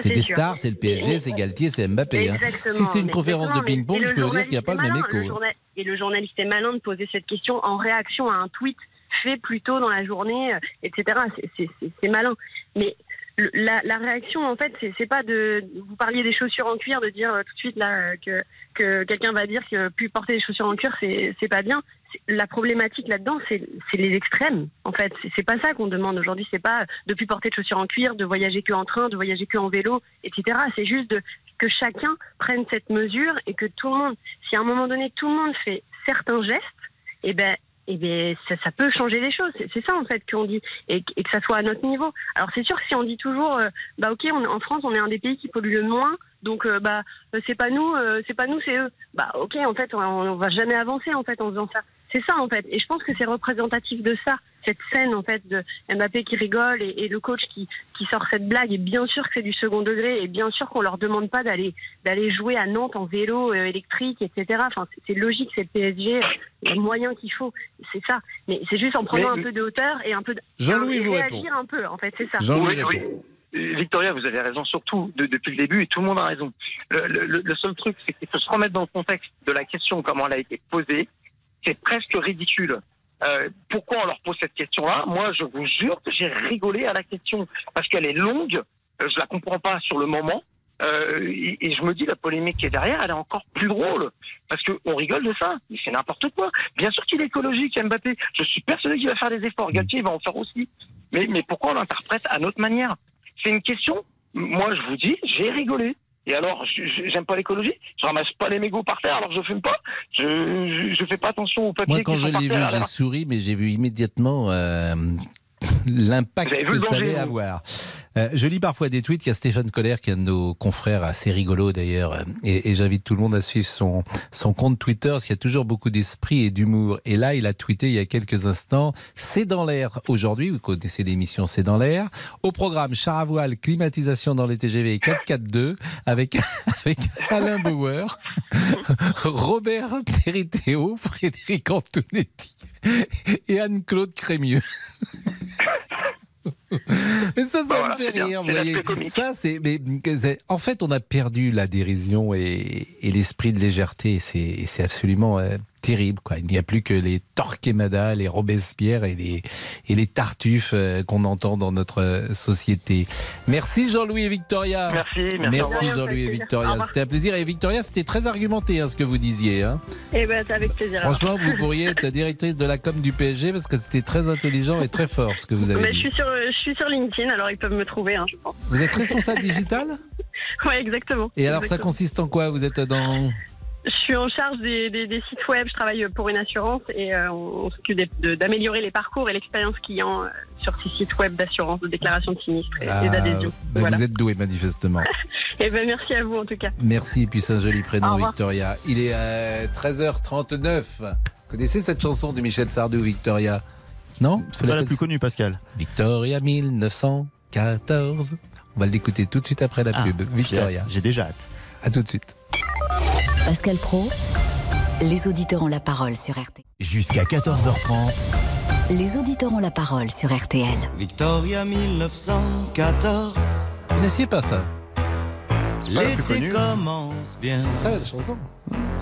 C'est des sûr. stars, c'est le PSG, c'est Galtier, c'est Mbappé. hein. Si c'est une conférence de ping-pong, je le peux vous dire qu'il n'y a pas le même écho. le Et le journaliste est malin de poser cette question en réaction à un tweet fait plus tôt dans la journée, euh, etc. C'est- malin. Mais le- la, la réaction, en fait, c'est pas de. Vous parliez des chaussures en cuir, de dire euh, tout de suite là euh, que, que quelqu'un va dire que plus porter des chaussures en cuir, c'est pas bien. La problématique là-dedans, c'est les extrêmes. En fait, c'est pas ça qu'on demande aujourd'hui. C'est pas de plus porter de chaussures en cuir, de voyager que en train, de voyager que en vélo, etc. C'est juste que chacun prenne cette mesure et que tout le monde, si à un moment donné tout le monde fait certains gestes, eh ben, eh ben ça, peut changer les choses. C'est ça en fait qu'on dit et, que ça soit à notre niveau. Alors c'est sûr que si on dit toujours, euh, bah ok, en France on est un des pays qui pollue le moins, donc euh, bah euh, c'est pas nous, euh, c'est pas nous, c'est eux. Bah ok, en fait on, on va jamais avancer en fait en faisant ça. C'est ça en fait. Et je pense que c'est représentatif de ça, cette scène en fait de Mbappé qui rigole et, et le coach qui, qui sort cette blague. Et bien sûr que c'est du second degré et bien sûr qu'on leur demande pas d'aller d'aller jouer à Nantes en vélo euh, électrique, etc. Enfin c'est- logique, c'est le PSG, euh, les moyens qu'il faut, c'est ça. Mais c'est juste en prenant Mais- un peu de hauteur et un peu de, Jean-Louis vous répond. un peu en fait, c'est ça. Oui, oui. Victoria, vous avez raison surtout de- depuis le début et tout le monde a raison. Le, le- le seul truc, c'est qu'il faut se remettre dans le contexte de la question, comment elle a été posée. C'est presque ridicule. Euh, pourquoi on leur pose cette question-là Moi, je vous jure que j'ai rigolé à la question parce qu'elle est longue. euh, je la comprends pas sur le moment. Euh, et, je me dis la polémique qui est derrière, elle est encore plus drôle parce que on rigole de ça. C'est n'importe quoi. Bien sûr qu'il est écologique, Mbappé. Je suis persuadé qu'il va faire des efforts. Galtier va en faire aussi. Mais, mais pourquoi on l'interprète à notre manière? C'est une question. Moi, je vous dis, j'ai rigolé. Et alors, j'aime pas l'écologie. Je ramasse pas les mégots par terre alors je fume pas. Je, je, je fais pas attention aux papiers Moi, quand qui je l'ai vu, j'ai souri, mais j'ai vu immédiatement euh, l'impact que ça allait avoir. Euh, je lis parfois des tweets. Il y a Stéphane Coller, qui est un de nos confrères assez rigolo d'ailleurs, euh, et, et j'invite tout le monde à suivre son, son compte Twitter, parce qu'il y a toujours beaucoup d'esprit et d'humour. Et là, il a tweeté il y a quelques instants, c'est dans l'air aujourd'hui, vous connaissez l'émission C'est dans l'air, au programme char à voile, climatisation dans les TGV 442, avec, [LAUGHS] avec Alain Bauer, [LAUGHS] Robert Territéo, Frédéric Antonetti et Anne-Claude Crémieux. [LAUGHS] [LAUGHS] Mais ça, ça Voilà, me fait bien, rire, vous voyez. Ça, c'est, mais, en fait, on a perdu la dérision et, et l'esprit de légèreté. et C'est, et c'est absolument euh, terrible. Quoi. Il n'y a plus que les Torquemada, les Robespierre et les, et les Tartuffes euh, qu'on entend dans notre euh, société. Merci Jean-Louis et Victoria. Merci, merci. Revoir. Jean-Louis et Victoria. C'était un plaisir. Et Victoria, c'était très argumenté hein, ce que vous disiez. Hein. Eh ben, c'est avec plaisir. Franchement, vous pourriez être [LAUGHS] directrice de la com du PSG parce que c'était très intelligent et très fort ce que vous avez Mais je dit. suis sur, je suis sur LinkedIn, alors ils peuvent me trouver, hein, je pense. Vous êtes responsable digital [LAUGHS] Ouais, exactement. Et alors ça consiste en quoi? Vous êtes dans... Je suis en charge des, des- des sites web, je travaille pour une assurance et euh, on, on s'occupe d'améliorer les parcours et l'expérience client euh, sur ces sites web d'assurance, de déclaration de sinistre et, et Ah, d'adhésion. ben, Voilà. Vous êtes doué manifestement. [LAUGHS] Et ben, merci à vous en tout cas. Merci, et puis c'est un joli prénom. Victoria. Il est à 13h39. Vous connaissez cette chanson de Michel Sardou, Victoria? Non? C'est pas la plus connue, Pascal. Victoria 1914. On va l'écouter tout de suite après la Ah, pub. Victoria. J'ai déjà hâte. À tout de suite. Pascal Pro, les auditeurs ont la parole sur RTL. Jusqu'à 14h30. Les auditeurs ont la parole sur RTL. Victoria 1914. Vous connaissiez pas ça L'été commence bien. Très belle chanson.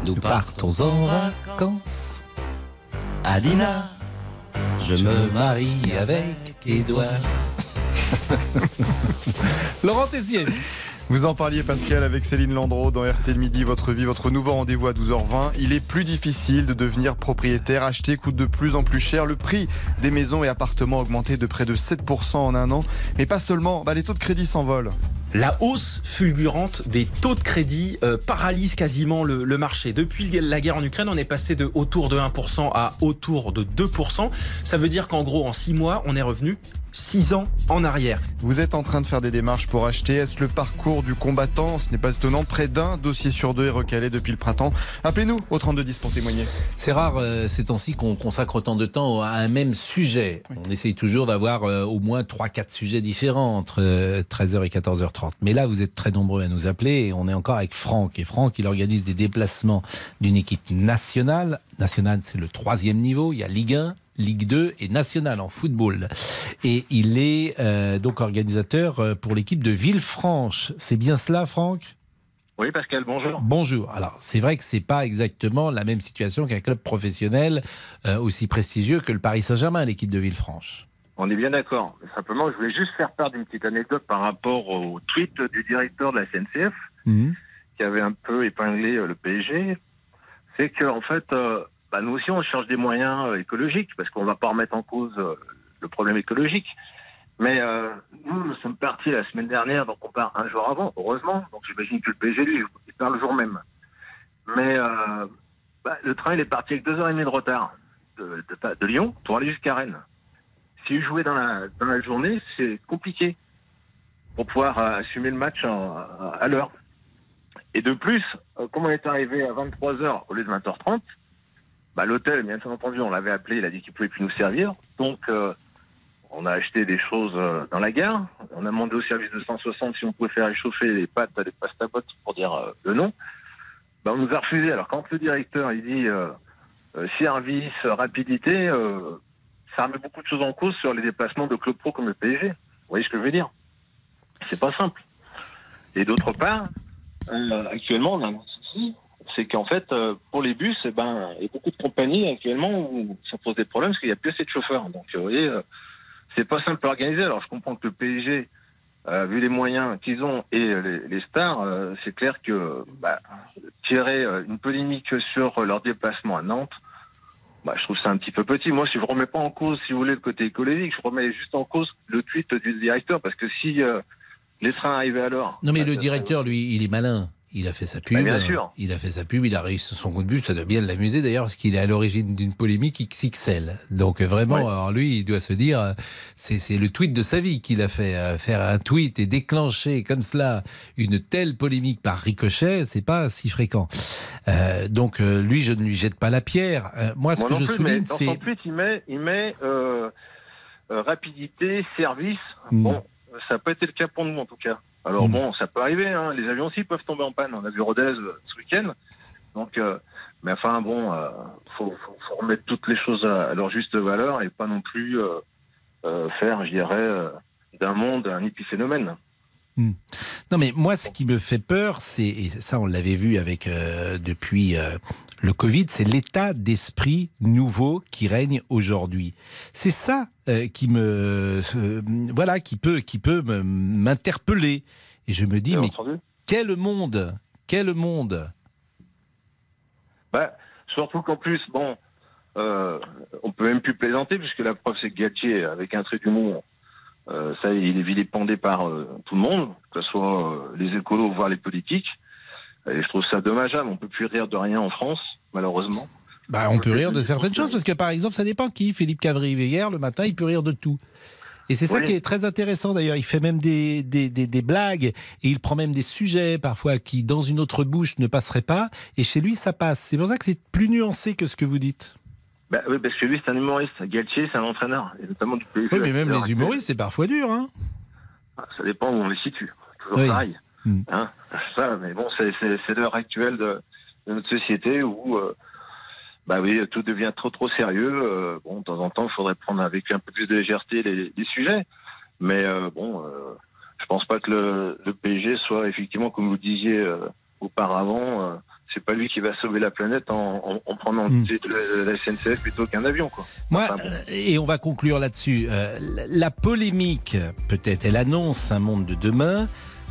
Nous partons en vacances. À Dinard, je me marie avec Édouard. [LAUGHS] Laurent Tessier. Vous en parliez Pascal avec Céline Landreau dans RTL Midi, votre vie, votre nouveau rendez-vous à 12h20. Il est plus difficile de devenir propriétaire. Acheter coûte de plus en plus cher. Le prix des maisons et appartements a augmenté de près de 7% en un an. Mais pas seulement, bah, les taux de crédit s'envolent. La hausse fulgurante des taux de crédit euh, paralyse quasiment le, le marché. Depuis la guerre en Ukraine, on est passé de autour de 1% à autour de 2%. Ça veut dire qu'en gros, en 6 mois, on est revenu 6 ans en arrière. Vous êtes en train de faire des démarches pour acheter. Est-ce le parcours du combattant Ce n'est pas étonnant. Près d'un dossier sur deux est recalé depuis le printemps. Appelez-nous au 3210 pour témoigner. C'est rare euh, ces temps-ci qu'on consacre autant de temps à un même sujet. On essaye toujours d'avoir euh, au moins 3-4 sujets différents entre euh, 13h et 14h30. Mais là, vous êtes très nombreux à nous appeler et on est encore avec Franck. Et Franck, il organise des déplacements d'une équipe nationale. Nationale, c'est le troisième niveau. Il y a Ligue 1, Ligue 2 et National en football. Et il est euh, donc organisateur euh, pour l'équipe de Villefranche. C'est bien cela, Franck? Oui, Pascal, bonjour. Bonjour. Alors, c'est vrai que c'est pas exactement la même situation qu'un club professionnel euh, aussi prestigieux que le Paris Saint-Germain, l'équipe de Villefranche. On est bien d'accord. Simplement, je voulais juste faire part d'une petite anecdote par rapport au tweet du directeur de la SNCF qui avait un peu épinglé le PSG. C'est qu'en en fait, euh, bah, nous aussi, on cherche des moyens euh, écologiques parce qu'on ne va pas remettre en cause euh, le problème écologique. Mais euh, nous, nous sommes partis la semaine dernière, donc on part un jour avant, heureusement. Donc j'imagine que le PSG, lui, il part le jour même. Mais euh, bah, le train, il est parti avec deux heures et demie de retard de, Lyon pour aller jusqu'à Rennes. Si jouer dans la, dans la journée, c'est compliqué pour pouvoir euh, assumer le match à, à l'heure. Et de plus, comme on est arrivé à 23h au lieu de 20h30, bah, l'hôtel, bien entendu, on l'avait appelé, il a dit qu'il pouvait plus nous servir. Donc, euh, on a acheté des choses euh, dans la gare. On a demandé au service de 160 si on pouvait faire réchauffer les pâtes à des pasta bottes pour dire euh, le nom. Bah, on nous a refusé. Alors, quand le directeur, il dit service, rapidité, ça remet beaucoup de choses en cause sur les déplacements de clubs pro comme le PSG. Vous voyez ce que je veux dire? C'est pas simple. Et d'autre part, actuellement, on a un souci, c'est qu'en fait, euh, pour les bus, eh ben, il y a beaucoup de compagnies actuellement où ça pose des problèmes parce qu'il n'y a plus assez de chauffeurs. Donc, euh, vous voyez, euh, c'est pas simple à organiser. Alors, je comprends que le PSG, euh, vu les moyens qu'ils ont et les, les stars, euh, c'est clair que bah, tirer une polémique sur leur déplacement à Nantes, bah, je trouve ça un petit peu petit. Moi, je ne remets pas en cause, si vous voulez, le côté écologique. Je remets juste en cause le tweet du directeur parce que si euh, les trains arrivaient à l'heure. Non, mais bah, le directeur, lui, il est malin. Il a fait sa pub. Bah, bien sûr. Il a fait sa pub, il a réussi son coup de but. Ça doit bien l'amuser d'ailleurs, parce qu'il est à l'origine d'une polémique XXL. Donc euh, vraiment, Ouais. alors lui, il doit se dire, euh, c'est le tweet de sa vie qu'il a fait. Euh, Faire un tweet et déclencher comme cela une telle polémique par ricochet, c'est pas si fréquent. Euh, donc lui, je ne lui jette pas la pierre. Euh, moi, ce Moi que je plus, souligne, c'est son tweet, il met, il met euh, rapidité, service. Hmm. Bon, ça n'a pas été le cas pour nous en tout cas. Alors Hmm. bon, ça peut arriver. Hein. Les avions aussi peuvent tomber en panne. On a vu Rodez ce week-end. Donc, euh, mais enfin bon, euh, faut, faut, faut remettre toutes les choses à, leur juste valeur et pas non plus euh, euh, faire, je dirais, euh, d'un monde un épiphénomène. Hmm. Non, mais moi, ce qui me fait peur, c'est, et ça, on l'avait vu avec euh, depuis euh, le Covid, c'est l'état d'esprit nouveau qui règne aujourd'hui. C'est ça euh, qui me, voilà, qui peut, qui peut m'interpeller. Et je me dis, mais entendu. quel monde, quel monde? Bah, surtout qu'en plus, bon, on peut même plus plaisanter, puisque la preuve, c'est que Galtier, avec un trait d'humour, euh, ça, il est vilipendé par euh, tout le monde, que ce soit euh, les écolos, voire les politiques. Et je trouve ça dommageable. On peut plus rire de rien en France, malheureusement. Bah, on peut rire de certaines choses parce que par exemple, ça dépend qui. Philippe Cavry hier le matin, il peut rire de tout. Et c'est ça Oui. qui est très intéressant d'ailleurs. Il fait même des, des, des- des blagues et il prend même des sujets parfois qui, dans une autre bouche, ne passeraient pas. Et chez lui, ça passe. C'est pour ça que c'est plus nuancé que ce que vous dites. Bah, oui, parce que lui, c'est un humoriste. Galtier, c'est un entraîneur, et notamment du. Oui, mais même les humoristes, c'est parfois dur. Hein Ça dépend où on les situe. Toujours Oui. pareil. Mm. Hein ça, mais bon, c'est- l'heure actuelle de, de notre société où, euh, bah oui, tout devient trop trop sérieux. Euh, bon, de temps en temps, il faudrait prendre avec un peu plus de légèreté les, les sujets. Mais euh, bon, je pense pas que le, le PSG soit effectivement, comme vous disiez auparavant, euh, c'est pas lui qui va sauver la planète en, en- en prenant Mm. le- la SNCF plutôt qu'un avion, quoi. Moi, Enfin, bon. euh, et on va conclure là-dessus. euh, la polémique, peut-être, elle annonce un monde de demain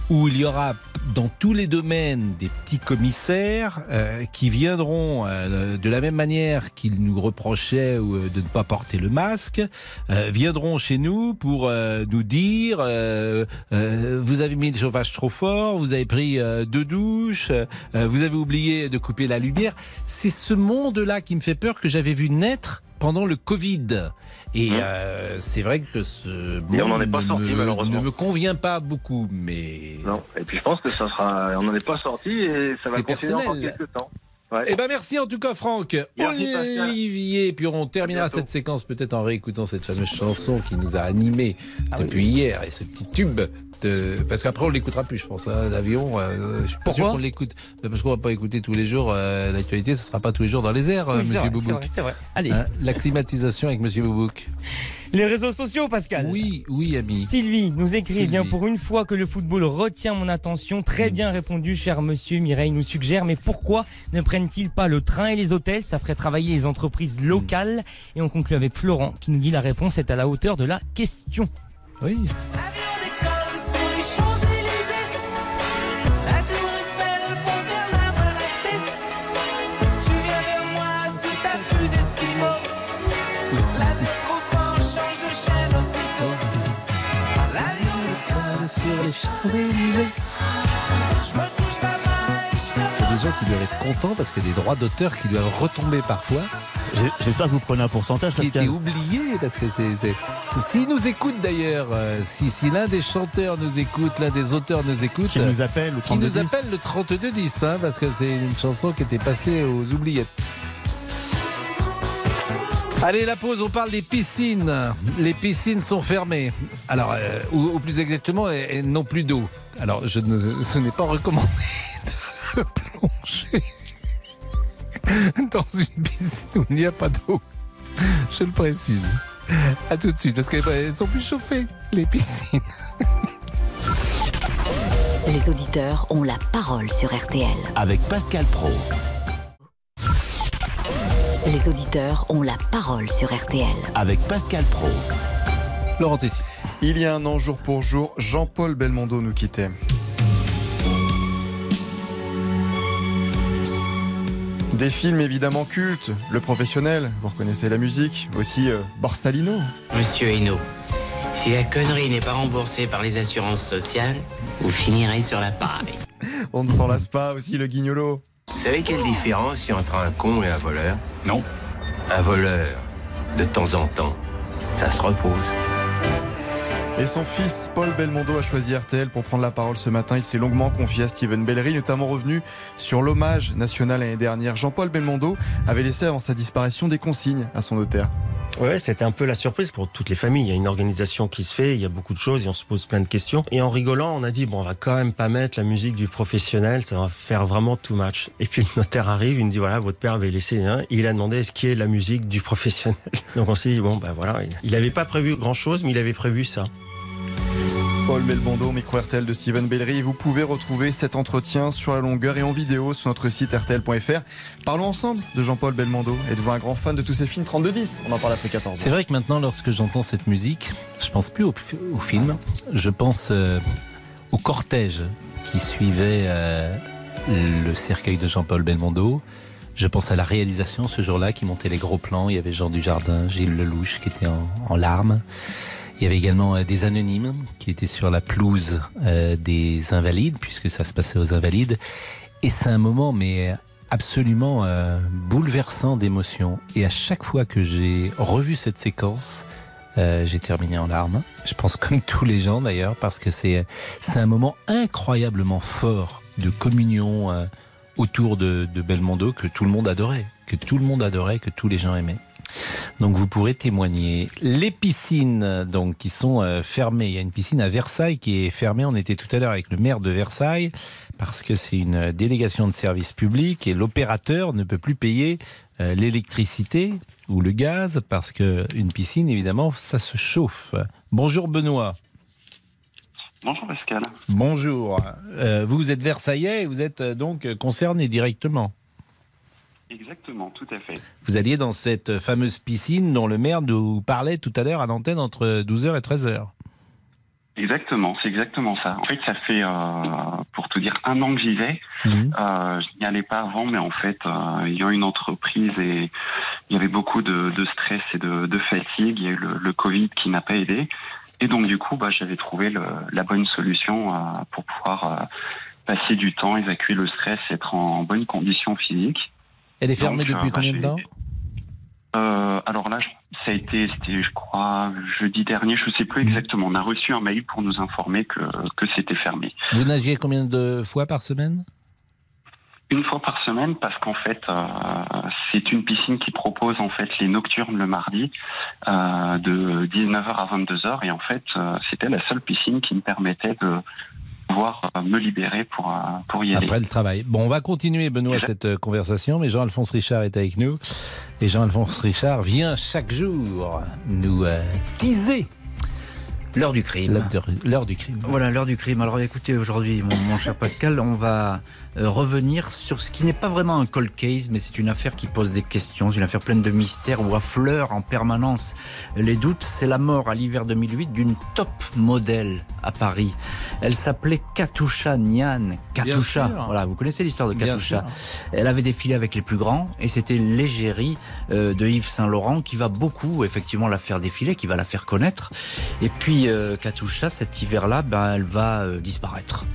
où il y aura dans tous les domaines des petits commissaires euh, qui viendront euh, de la même manière qu'ils nous reprochaient euh, de ne pas porter le masque, euh, viendront chez nous pour euh, nous dire euh, vous avez mis le chauffage trop fort, vous avez pris deux douches, vous avez oublié de couper la lumière. C'est ce monde-là qui me fait peur que j'avais vu naître pendant le Covid. Et euh, c'est vrai que ce Et on monde n'en est pas ne, sorti, me, malheureusement. ne me convient pas beaucoup, mais Non. Et puis je pense que ça sera, on n'en est pas sorti et ça va continuer encore personnel. quelques temps. Ouais. Eh ben merci en tout cas Franck. Merci. Olivier, puis on terminera cette séquence peut-être en réécoutant cette fameuse chanson qui nous a animés Ah depuis hier et ce petit tube. De... Parce qu'après on l'écoutera plus, je pense. Hein, L'avion, euh, je suis pas Pourquoi sûr qu'on l'écoute. Parce qu'on va pas écouter tous les jours euh, l'actualité, ce sera pas tous les jours dans les airs, euh, Oui, c'est Monsieur vrai, Boubouk. c'est vrai, vrai. Allez. Hein, la climatisation avec Monsieur Boubouk. Les réseaux sociaux, Pascal. Oui, oui, ami. Sylvie nous écrit eh bien pour une fois que le football retient mon attention. Très bien répondu, cher monsieur. Mireille nous suggère, mais pourquoi ne prennent-ils pas le train et les hôtels? Ça ferait travailler les entreprises locales. Et on conclut avec Florent qui nous dit la réponse est à la hauteur de la question. Oui. Sur les Champs-Élysées. Il y a des gens qui doivent être contents parce qu'il y a des droits d'auteur qui doivent retomber parfois. J'espère que vous prenez un pourcentage, qui Pascal. était oublié parce que c'est s'ils nous écoutent d'ailleurs euh, si, si l'un des chanteurs nous écoute l'un des auteurs nous écoute Qui nous appelle au qui nous 3210. appelle le 3210 hein, parce que c'est une chanson qui était passée aux oubliettes Allez, la pause, on parle des piscines. Les piscines sont fermées. Alors, euh, ou, ou plus exactement, elles, elles n'ont plus d'eau. Alors, je ne, ce n'est pas recommandé [LAUGHS] de plonger dans une piscine où il n'y a pas d'eau. Je le précise. À tout de suite, parce qu'elles sont plus chauffées, les piscines. Les auditeurs ont la parole sur RTL. Avec Pascal Pro. Les auditeurs ont la parole sur RTL. Avec Pascal Pro. Laurent Tessier. Il y a un an, jour pour jour, Jean-Paul Belmondo nous quittait. Des films évidemment cultes, Le Professionnel, vous reconnaissez la musique, aussi euh, Borsalino. Monsieur Hainaut, si la connerie n'est pas remboursée par les assurances sociales, vous finirez sur la paille. On ne s'en lasse pas, aussi Le Guignolo. Vous savez quelle différence il y a entre un con et un voleur? Non. Un voleur, de temps en temps, ça se repose. Et son fils, Paul Belmondo, a choisi RTL pour prendre la parole ce matin. Il s'est longuement confié à Steven Bellery, notamment revenu sur l'hommage national l'année dernière. Jean-Paul Belmondo avait laissé avant sa disparition des consignes à son notaire. Ouais, c'était un peu la surprise pour toutes les familles. Il y a une organisation qui se fait, il y a beaucoup de choses et on se pose plein de questions. Et en rigolant, on a dit, bon, on va quand même pas mettre la musique du professionnel, ça va faire vraiment too much. Et puis le notaire arrive, il me dit, voilà, votre père avait laissé et il a demandé est-ce qu'il y a la musique du professionnel? [LAUGHS] Donc on s'est dit, bon, ben voilà, il n'avait pas prévu grand chose, mais il avait prévu ça. Jean-Paul Belmondo, micro RTL de Steven Bellery. Vous pouvez retrouver cet entretien sur la longueur et en vidéo sur notre site RTL.fr. Parlons ensemble de Jean-Paul Belmondo. Êtes-vous un grand fan de tous ces films 32-10 On en parle après 14 ans. C'est vrai que maintenant, lorsque j'entends cette musique, je pense plus au, film, je pense euh, au cortège qui suivait euh, le cercueil de Jean-Paul Belmondo. Je pense à la réalisation ce jour-là qui montait les gros plans. Il y avait Jean Dujardin, Gilles Lelouch qui était en larmes. Il y avait également euh, des anonymes qui étaient sur la pelouse euh, des Invalides, puisque ça se passait aux Invalides. Et c'est un moment, mais absolument euh, bouleversant d'émotion. Et à chaque fois que j'ai revu cette séquence, j'ai terminé en larmes. Je pense [LAUGHS] comme tous les gens d'ailleurs, parce que c'est c'est un moment incroyablement fort de communion autour de, de Belmondo que tout le monde adorait, que tout le monde adorait, que tous les gens aimaient. Donc vous pourrez témoigner. Les piscines donc qui sont euh, fermées. Il y a une piscine à Versailles qui est fermée. On était tout à l'heure avec le maire de Versailles parce que c'est une délégation de service public et l'opérateur ne peut plus payer euh, l'électricité ou le gaz parce que une piscine évidemment ça se chauffe. Bonjour Benoît. Bonjour Pascal. Bonjour. Euh, vous êtes Versaillais et vous êtes donc concerné directement. Exactement, tout à fait. Vous alliez dans cette fameuse piscine dont le maire nous parlait tout à l'heure à l'antenne entre 12h et 13h. Exactement, c'est exactement ça. En fait, ça fait, euh, pour tout dire, un an que j'y vais. Mhm. Euh, je n'y allais pas avant, mais en fait, euh, ayant une entreprise et il y avait beaucoup de, de stress et de, de fatigue. Il y a eu le, le Covid qui n'a pas aidé. Et donc, du coup, bah, j'avais trouvé le, la bonne solution euh, pour pouvoir passer du temps, évacuer le stress, être en bonne condition physique. Elle est fermée Donc, depuis combien de temps Euh, alors là, ça a été, c'était, je crois, jeudi dernier, je sais plus exactement. On a reçu un mail pour nous informer que, que c'était fermé. Vous nagiez combien de fois par semaine Une fois par semaine, parce qu'en fait, euh, c'est une piscine qui propose en fait les nocturnes le mardi euh, de 19h à 22h, et en fait, c'était la seule piscine qui me permettait de pouvoir euh, me libérer pour euh, pour y aller. Après le travail. Bon, on va continuer, Benoît, cette euh, conversation, mais Jean-Alphonse Richard est avec nous. Et Jean-Alphonse Richard vient chaque jour nous euh, teaser. L'heure du crime. L'heure du crime. Voilà, l'heure du crime. Alors écoutez, aujourd'hui, mon, mon cher Pascal, on va revenir sur ce qui n'est pas vraiment un cold case, mais c'est une affaire qui pose des questions, une affaire pleine de mystères où affleurent en permanence les doutes. C'est la mort à l'hiver 2008 d'une top modèle à Paris. Elle s'appelait Katusha Nian. Katusha. Voilà, vous connaissez l'histoire de Katusha. Elle avait défilé avec les plus grands et c'était l'égérie euh, de Yves Saint-Laurent qui va beaucoup effectivement la faire défiler, qui va la faire connaître. Et puis euh, Katusha, cet hiver-là, ben, elle va euh, disparaître.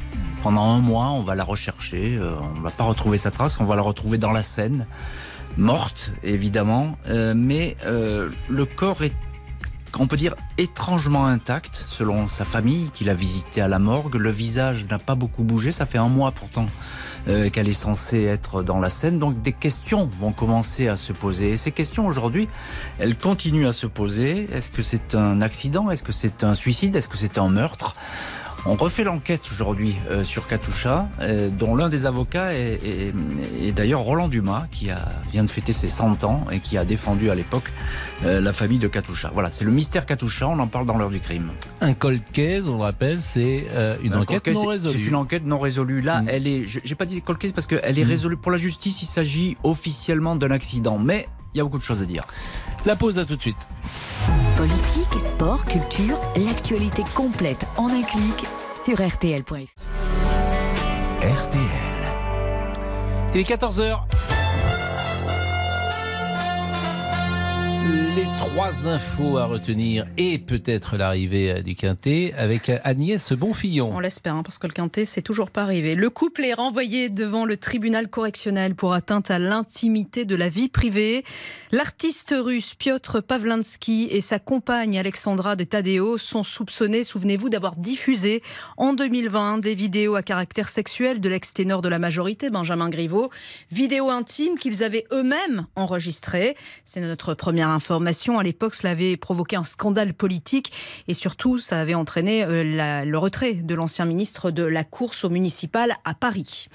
Pendant un mois, on va la rechercher, euh, on va pas retrouver sa trace, on va la retrouver dans la Seine, morte évidemment, euh, mais euh, le corps est on peut dire étrangement intact selon sa famille qui l'a visité à la morgue. Le visage n'a pas beaucoup bougé, ça fait un mois pourtant qu'elle est censée être dans la scène. Donc des questions vont commencer à se poser. Et ces questions aujourd'hui, elles continuent à se poser. Est-ce que c'est un accident? Est-ce que c'est un suicide? Est-ce que c'est un meurtre? On refait l'enquête aujourd'hui euh, sur Katusha, euh, dont l'un des avocats est, est- est d'ailleurs Roland Dumas, qui a, vient de fêter ses 100 ans et qui a défendu à l'époque euh, la famille de Katusha. Voilà, c'est le mystère Katusha, on en parle dans l'heure du crime. Un cold case, on le rappelle, c'est une Un enquête case, non résolue. C'est une enquête non résolue. Là, elle est. J'ai pas dit cold case parce qu'elle est Mm. résolue pour la justice. Il s'agit officiellement d'un accident, mais il y a beaucoup de choses à dire. La pause à tout de suite. Politique, sport, culture, l'actualité complète en un clic sur rtl.fr. RTL. Il est 14h. Les trois infos à retenir et peut-être l'arrivée euh, du Quintet avec euh, Agnès Bonfillon. On l'espère, hein, parce que le quintet, c'est toujours pas arrivé. Le couple est renvoyé devant le tribunal correctionnel pour atteinte à l'intimité de la vie privée. L'artiste russe Piotr Pavlansky et sa compagne Alexandra de Tadeo sont soupçonnés, souvenez-vous, d'avoir diffusé en 2020 des vidéos à caractère sexuel de l'ex-ténor de la majorité, Benjamin Griveaux. Vidéos intimes qu'ils avaient eux-mêmes enregistrées. C'est notre première information. L'époque, cela avait provoqué un scandale politique et surtout, ça avait entraîné euh, le retrait de l'ancien ministre de la course au municipal à Paris.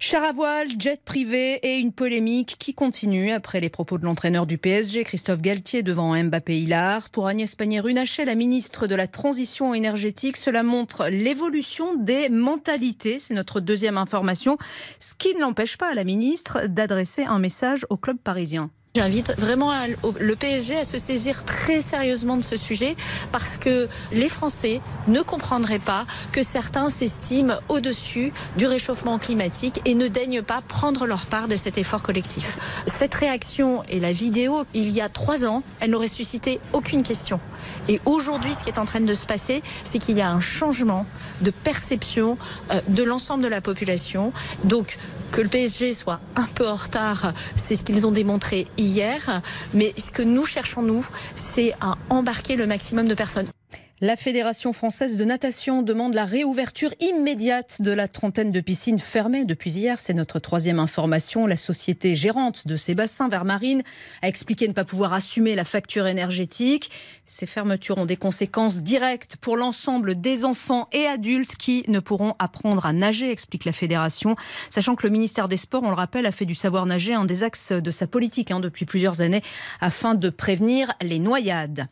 Char à voile, jet privé et une polémique qui continue après les propos de l'entraîneur du PSG, Christophe Galtier, devant Mbappé Hilar. Pour Agnès Pannier-Runacher, la ministre de la Transition énergétique, cela montre l'évolution des mentalités. C'est notre deuxième information, ce qui ne l'empêche pas à la ministre d'adresser un message au club parisien. J'invite vraiment le PSG à se saisir très sérieusement de ce sujet parce que les Français ne comprendraient pas que certains s'estiment au-dessus du réchauffement climatique et ne daignent pas prendre leur part de cet effort collectif. Cette réaction et la vidéo, il y a trois ans, elle n'aurait suscité aucune question. Et aujourd'hui, ce qui est en train de se passer, c'est qu'il y a un changement de perception euh, de l'ensemble de la population. Donc, que le PSG soit un peu en retard, c'est ce qu'ils ont démontré hier. Mais ce que nous cherchons, nous, c'est à embarquer le maximum de personnes. La Fédération française de natation demande la réouverture immédiate de la trentaine de piscines fermées depuis hier. C'est notre troisième information. La société gérante de ces bassins Vermarine a expliqué ne pas pouvoir assumer la facture énergétique. Ces fermetures ont des conséquences directes pour l'ensemble des enfants et adultes qui ne pourront apprendre à nager, explique la Fédération. Sachant que le ministère des Sports, on le rappelle, a fait du savoir nager un des axes de sa politique hein, depuis plusieurs années afin de prévenir les noyades.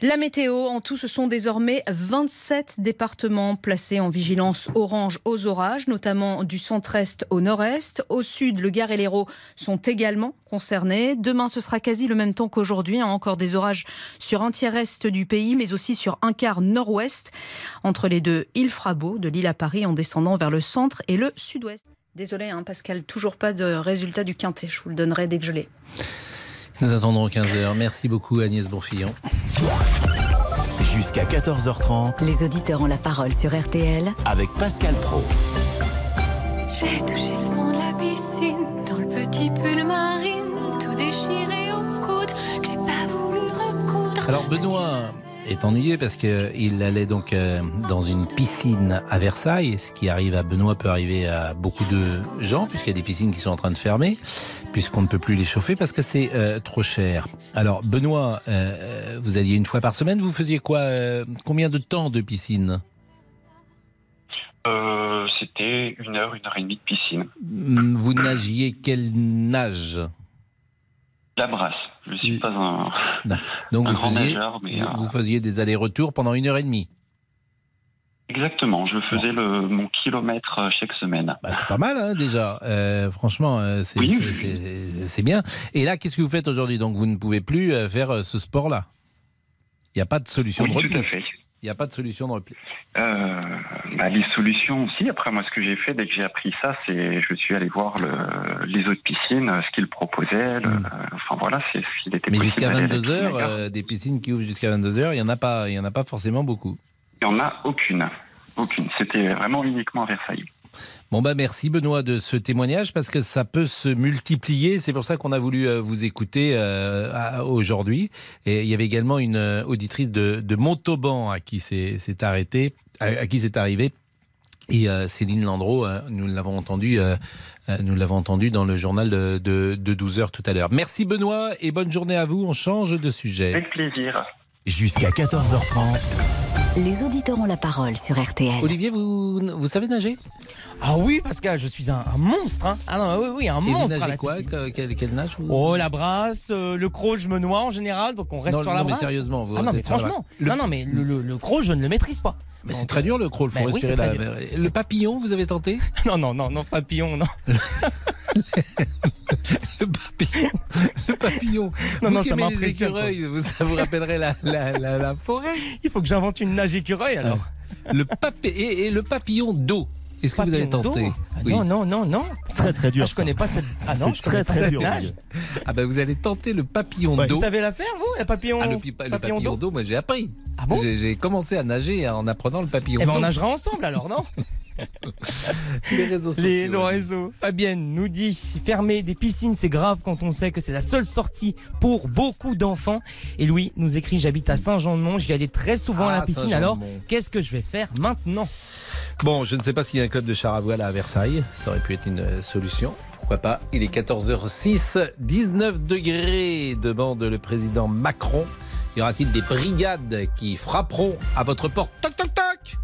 La météo, en tout, ce sont désormais 27 départements placés en vigilance orange aux orages, notamment du centre-est au nord-est. Au sud, le Gard et l'Hérault sont également concernés. Demain, ce sera quasi le même temps qu'aujourd'hui. hein. Encore des orages sur un tiers est du pays, mais aussi sur un quart nord-ouest. Entre les deux, il fera beau, de l'île à Paris, en descendant vers le centre et le sud-ouest. Désolé, hein, Pascal, toujours pas de résultat du quintet. Je vous le donnerai dès que je l'ai. Nous attendrons 15h. Merci beaucoup Agnès Bourfillon. Jusqu'à 14h30 Les auditeurs ont la parole sur RTL avec Pascal Pro. J'ai touché le fond de la piscine, dans le petit pull marine, tout déchiré au coude, que j'ai pas voulu recoudre. Alors Benoît est ennuyé parce qu'il allait donc euh, dans une piscine à Versailles. Ce qui arrive à Benoît peut arriver à beaucoup de gens puisqu'il y a des piscines qui sont en train de fermer puisqu'on ne peut plus les chauffer parce que c'est euh, trop cher. Alors Benoît, euh, vous alliez une fois par semaine, vous faisiez quoi euh, Combien de temps de piscine? Euh, C'était une heure, une heure et demie de piscine. Hum, Vous nagiez quel nage? La brasse. Je suis pas un, Donc un vous grand faisiez, nageur, mais vous, euh, vous faisiez des allers-retours pendant une heure et demie. Exactement. Je faisais le, mon kilomètre euh, chaque semaine. Bah, c'est pas mal hein, déjà. Euh, franchement, euh, c'est Oui. bien. Et là, qu'est-ce que vous faites aujourd'hui? Donc vous ne pouvez plus faire ce sport-là? Il n'y a pas de solution Oui, de tout repli. à fait. Il n'y a pas de solution de repli. Euh, bah, les solutions aussi. Après, moi, ce que j'ai fait dès que j'ai appris ça, c'est je suis allé voir le, les autres piscines, ce qu'ils proposaient. le- euh, enfin voilà, c'est ce qu'il était Hmm. Mais jusqu'à d'aller à la 22 heures, piscine. euh, des piscines qui ouvrent jusqu'à 22 heures, il y en a pas, il y en a pas forcément beaucoup. Il n'y en a aucune. Aucune. C'était vraiment uniquement à Versailles. Bon bah merci Benoît de ce témoignage parce que ça peut se multiplier. C'est pour ça qu'on a voulu euh, vous écouter euh, aujourd'hui. Et il y avait également une euh, auditrice de, de Montauban à qui c'est c'est arrêté, à, à qui c'est arrivé. Et euh, Céline Landreau, nous l'avons entendu, euh, nous l'avons entendu dans le journal de, de, de 12 heures tout à l'heure. Merci Benoît et bonne journée à vous. On change de sujet. Avec plaisir. Jusqu'à 14h30. Les auditeurs ont la parole sur RTL. Olivier, vous, vous savez nager? Ah oui, Pascal, je suis un, un monstre. Hein. Ah non, oui, oui, un Et vous monstre. à nagez la quoi? piscine. Que- quel, quel nage vous? Oh, la brasse, euh, le crawl, je me noie en général, donc on reste Non, sur non, la mais brasse. sérieusement, vous ah non, mais êtes sur la franchement. Le- non, non, mais le, le, le crawl, je ne le maîtrise pas. Mais c'est Donc, très dur le crawl, faut Ben oui, respirer c'est la- Le papillon, vous avez tenté? [LAUGHS] Non, non, non, non, papillon, non. [LAUGHS] Le papillon. Non, vous non, qui ça aimez les m'impressionne, écureuils, vous, ça vous rappellerait la, la, la, la forêt. Il faut que j'invente une nage écureuil alors. Le papi- et, et le papillon d'eau. Est-ce que vous avez tenté Ah Oui. Non, non, non, non. Très très dur. Ah, je connais pas cette. Ah non, je connais très, pas très cette dur. Ah ben vous allez tenter le papillon Vous d'eau. savez la faire, vous, le papillon Ah, le, pi- le papillon papillon d'eau moi j'ai appris. Ah bon J'ai commencé à nager en apprenant le papillon Eh ben, on nagera ensemble alors, non? [LAUGHS] Les réseaux sociaux. Les nos réseaux. Fabienne nous dit fermer des piscines, c'est grave quand on sait que c'est la seule sortie pour beaucoup d'enfants. Et Louis nous écrit j'habite à Saint-Jean-de-Mont, j'y allais très souvent à Ah, la piscine. Alors, qu'est-ce que je vais faire maintenant? Bon, je ne sais pas s'il y a un club de char à voile à Versailles. Ça aurait pu être une euh, solution. Pourquoi pourquoi pas? Il est 14h06, 19 degrés, demande le président Macron. Y aura-t-il des brigades qui frapperont à votre porte? Toc, toc, toc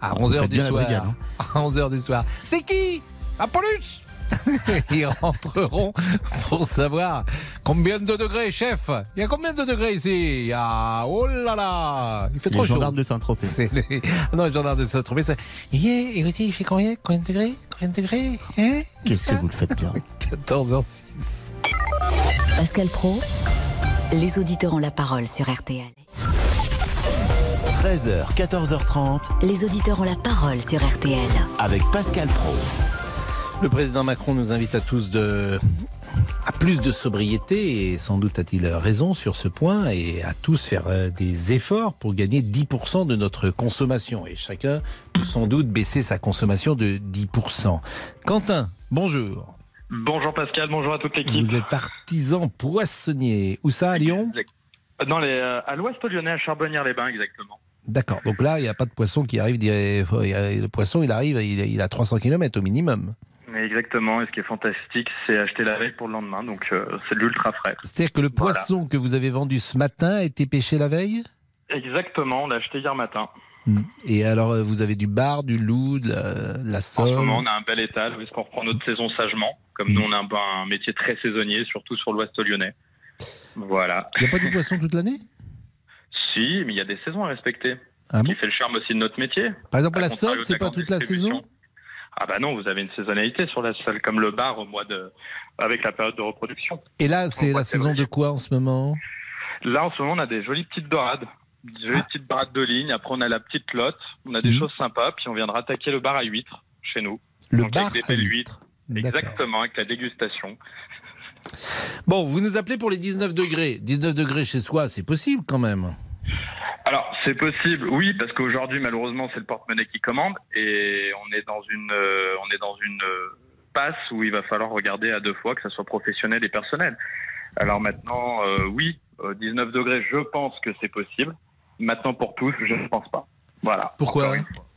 À Vous 11h faites du soir. brigade, hein. [LAUGHS] À 11h du soir. C'est qui? Apollus [LAUGHS] Ils rentreront pour savoir combien de degrés, chef. Il y a combien de degrés ici? Il y a... Oh là là Il fait trop les chaud. gendarmes de Saint-Tropez. C'est les... Ah [LAUGHS] Non, les gendarmes de Saint-Tropez. c'est- Yeah, écoutez, il fait combien? Combien de degrés? Combien de degrés? Hein? Qu'est-ce que vous le faites bien? 14h06. Pascal Pro, les auditeurs ont la parole sur RTL. 13h, 14h30 Les auditeurs ont la parole sur RTL. avec Pascal Pro. Le président Macron nous invite à tous de à plus de sobriété et sans doute a-t-il raison sur ce point et à tous faire euh, des efforts pour gagner 10% de notre consommation et chacun peut sans doute baisser sa consommation de 10%. Quentin, bonjour. Bonjour Pascal, bonjour à toute l'équipe. Vous êtes artisan poissonnier. Où ça à Lyon? Dans les, euh, à l'ouest lyonnais, à Charbonnières-les-Bains, exactement. D'accord. Donc là, il n'y a pas de poisson qui arrive. Le poisson, il arrive, il a- il a 300 km au minimum. Mais exactement, et ce qui est fantastique, c'est acheter la veille pour le lendemain, donc euh, c'est de l'ultra frais. C'est-à-dire que le Voilà. poisson que vous avez vendu ce matin a été pêché la veille? Exactement, on l'a acheté hier matin. Et alors, euh, vous avez du bar, du loup, de la, de la En ce moment, on a un bel étal, puisqu'on reprend notre saison sagement, comme nous, on a un, un métier très saisonnier, surtout sur l'ouest lyonnais. Voilà. Il n'y a pas du poisson toute l'année? Si, mais il y a des saisons à respecter. Ah qui fait le charme aussi de notre métier. Par exemple, À la contrario sole, de c'est pas toute la saison Ah bah non, vous avez une saisonnalité sur la sole, comme le bar au mois de, avec la période de reproduction. Et là, c'est la saison de quoi en ce moment? Là, en ce moment, on a des jolies petites dorades, des jolies petites dorades de ligne. Après, on a la petite lotte. On a des Mhm. choses sympas. Puis, on viendra attaquer le bar à huîtres chez nous. Le Donc, bar avec des à huîtres. Exactement, avec la dégustation. Bon, vous nous appelez pour les 19 degrés. 19 degrés chez soi, c'est possible quand même. Alors, c'est possible, oui, parce qu'aujourd'hui, malheureusement, c'est le porte-monnaie qui commande et on est dans une, euh, on est dans une euh, passe où il va falloir regarder à deux fois que ça soit professionnel et personnel. Alors maintenant, euh, oui, euh, 19 degrés, je pense que c'est possible. Maintenant, pour tous, je ne pense pas. Voilà. Pourquoi fois.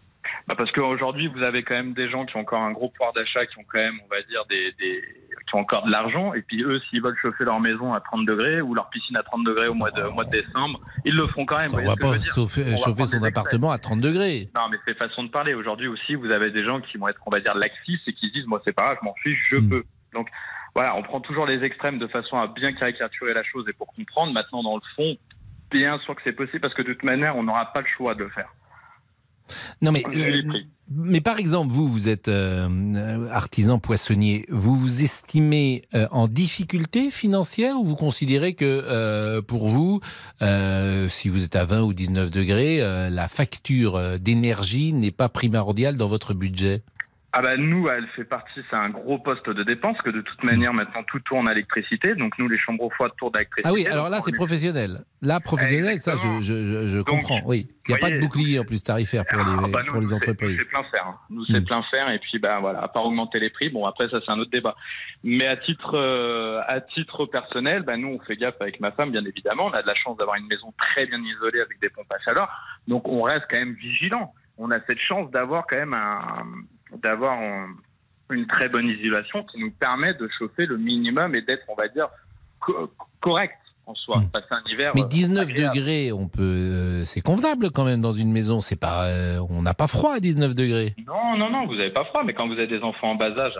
Bah parce qu'aujourd'hui, vous avez quand même des gens qui ont encore un gros pouvoir d'achat, qui ont quand même, on va dire, des, des- qui ont encore de l'argent. Et puis eux, s'ils veulent chauffer leur maison à 30 degrés ou leur piscine à 30 degrés au mois de, au mois de décembre, ils le feront quand même. On va pas chauffer, son appartement à 30 degrés. Non, mais c'est façon de parler. Aujourd'hui aussi, vous avez des gens qui vont être, on va dire, laxistes et qui se disent, moi, c'est pas grave, je m'en fiche, je Hmm. peux. Donc, voilà, on prend toujours les extrêmes de façon à bien caricaturer la chose et pour comprendre. Maintenant, dans le fond, bien sûr que c'est possible parce que de toute manière, on n'aura pas le choix de le faire. Non mais, euh, mais par exemple, vous, vous êtes euh, artisan poissonnier. Vous vous estimez euh, en difficulté financière ou vous considérez que pour vous, si vous êtes à 20 ou 19 degrés, la facture d'énergie n'est pas primordiale dans votre budget? Ah bah nous, elle fait partie, c'est un gros poste de dépense que de toute manière maintenant tout tourne à l'électricité. Donc nous, les chambres froides tournent à l'électricité. Ah oui, alors là c'est est- professionnel. Là professionnel, ça je, je, je- comprends. Oui, il n'y a pas de bouclier en plus tarifaire pour les, Ah bah nous, pour les entreprises. C'est plein fer. hein. Nous, c'est Mm. plein fer. Et puis, bah voilà, à part augmenter les prix, bon après ça c'est un autre débat. Mais à titre, euh, à titre personnel, bah nous on fait gaffe avec ma femme, bien évidemment. On a de la chance d'avoir une maison très bien isolée avec des pompes à chaleur, donc on reste quand même vigilant. On a cette chance d'avoir quand même un, d'avoir un- une très bonne isolation qui nous permet de chauffer le minimum et d'être, on va dire, co- correct en soi. Passer un hiver. Mais euh, 19 agréable. degrés, on peut, euh, c'est convenable quand même dans une maison. C'est pas, euh, on n'a pas froid à 19 degrés. Non, non, non, vous n'avez pas froid, mais quand vous avez des enfants en bas âge,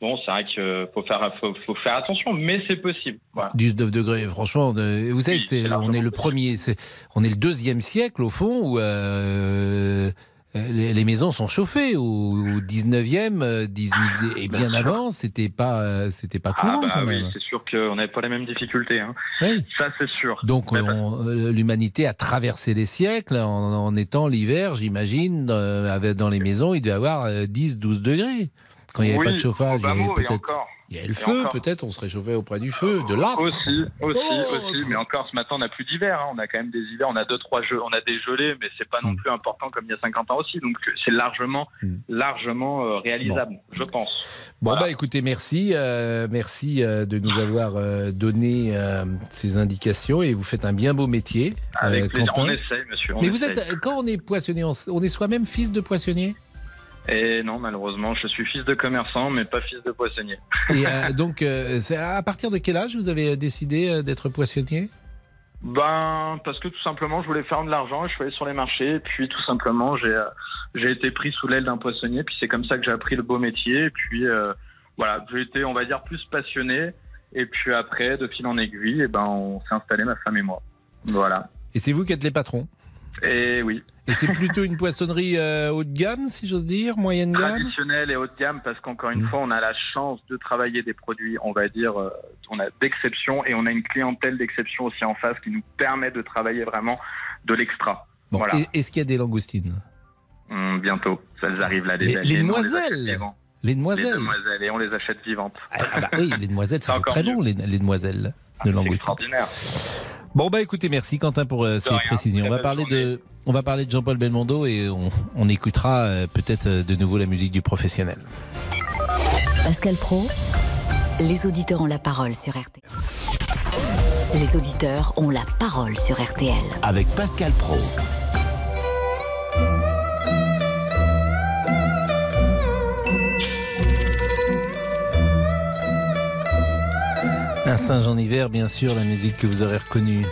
bon, c'est vrai qu'il faut faire, faut, faut faire attention, mais c'est possible. Voilà. 19 degrés, franchement, de- vous savez on est le premier, c'est, on est le deuxième siècle au fond où euh, les, les maisons sont chauffées. Au, au 19e, euh, 18 et bien avant, c'était pas, euh, c'était pas courant Ah bah quand oui, même. c'est sûr qu'on n'avait pas les mêmes difficultés. Hein. Oui. Ça, c'est sûr. Donc on- euh, l'humanité a traversé les siècles en, en étant l'hiver, j'imagine, euh, dans les maisons, il devait y avoir 10-12 degrés. Quand il n'y avait Oui, pas de chauffage, il y avait peut-être encore. Il y avait le Et feu, encore. peut-être on se réchauffait auprès du feu, de l'arbre. Aussi, aussi, Oh, aussi. Mais encore, ce matin, on n'a plus d'hiver. hein. On a quand même des hivers. On a deux, trois jeux. On a des gelées, mais c'est pas non plus important comme il y a 50 ans aussi. Donc, c'est largement, largement euh, réalisable, je pense. Bon bah écoutez, merci, euh, merci euh, de nous avoir euh, donné euh, ces indications et vous faites un bien beau métier. Avec euh, plaisir. Quentin. On essaye, monsieur. on Mais vous êtes, quand on est poissonnier, on est soi-même fils de poissonnier? Et non, malheureusement, je suis fils de commerçant, mais pas fils de poissonnier. Et euh, [LAUGHS] donc, euh, c'est à partir de quel âge vous avez décidé euh, d'être poissonnier? Ben, parce que tout simplement, je voulais faire de l'argent, je suis allé sur les marchés, et puis tout simplement, j'ai j'ai été pris sous l'aile d'un poissonnier, puis c'est comme ça que j'ai appris le beau métier, et puis euh, voilà, j'ai été, on va dire, plus passionné, et puis après, de fil en aiguille, et ben, on s'est installé, ma femme et moi. Voilà. Et c'est vous qui êtes les patrons? Et oui. Et c'est plutôt une poissonnerie euh, haut de gamme, si j'ose dire, moyenne gamme traditionnel et haut de gamme parce qu'encore une fois, on a la chance de travailler des produits, on va dire, euh, on a d'exception et on a une clientèle d'exception aussi en face qui nous permet de travailler vraiment de l'extra. Bon, voilà. et- Est-ce qu'il y a des langoustines? Hum, bientôt, ça les arrive là. Les- Les, les demoiselles. achète vivantes. Les Les demoiselles demoiselles et on les achète vivantes. Ah bah oui, les demoiselles, C'est très mieux. bon, les, les demoiselles de C'est langoustine. extraordinaire. Bon bah écoutez, merci Quentin pour euh, ces rien, précisions. On va parler journée. de, on va parler de Jean-Paul Belmondo et on, on écoutera euh, peut-être euh, de nouveau la musique du professionnel. Pascal Pro, les auditeurs ont la parole sur RTL. Les auditeurs ont la parole sur RTL. Avec Pascal Pro. Un singe en hiver, bien sûr, la musique que vous aurez reconnue.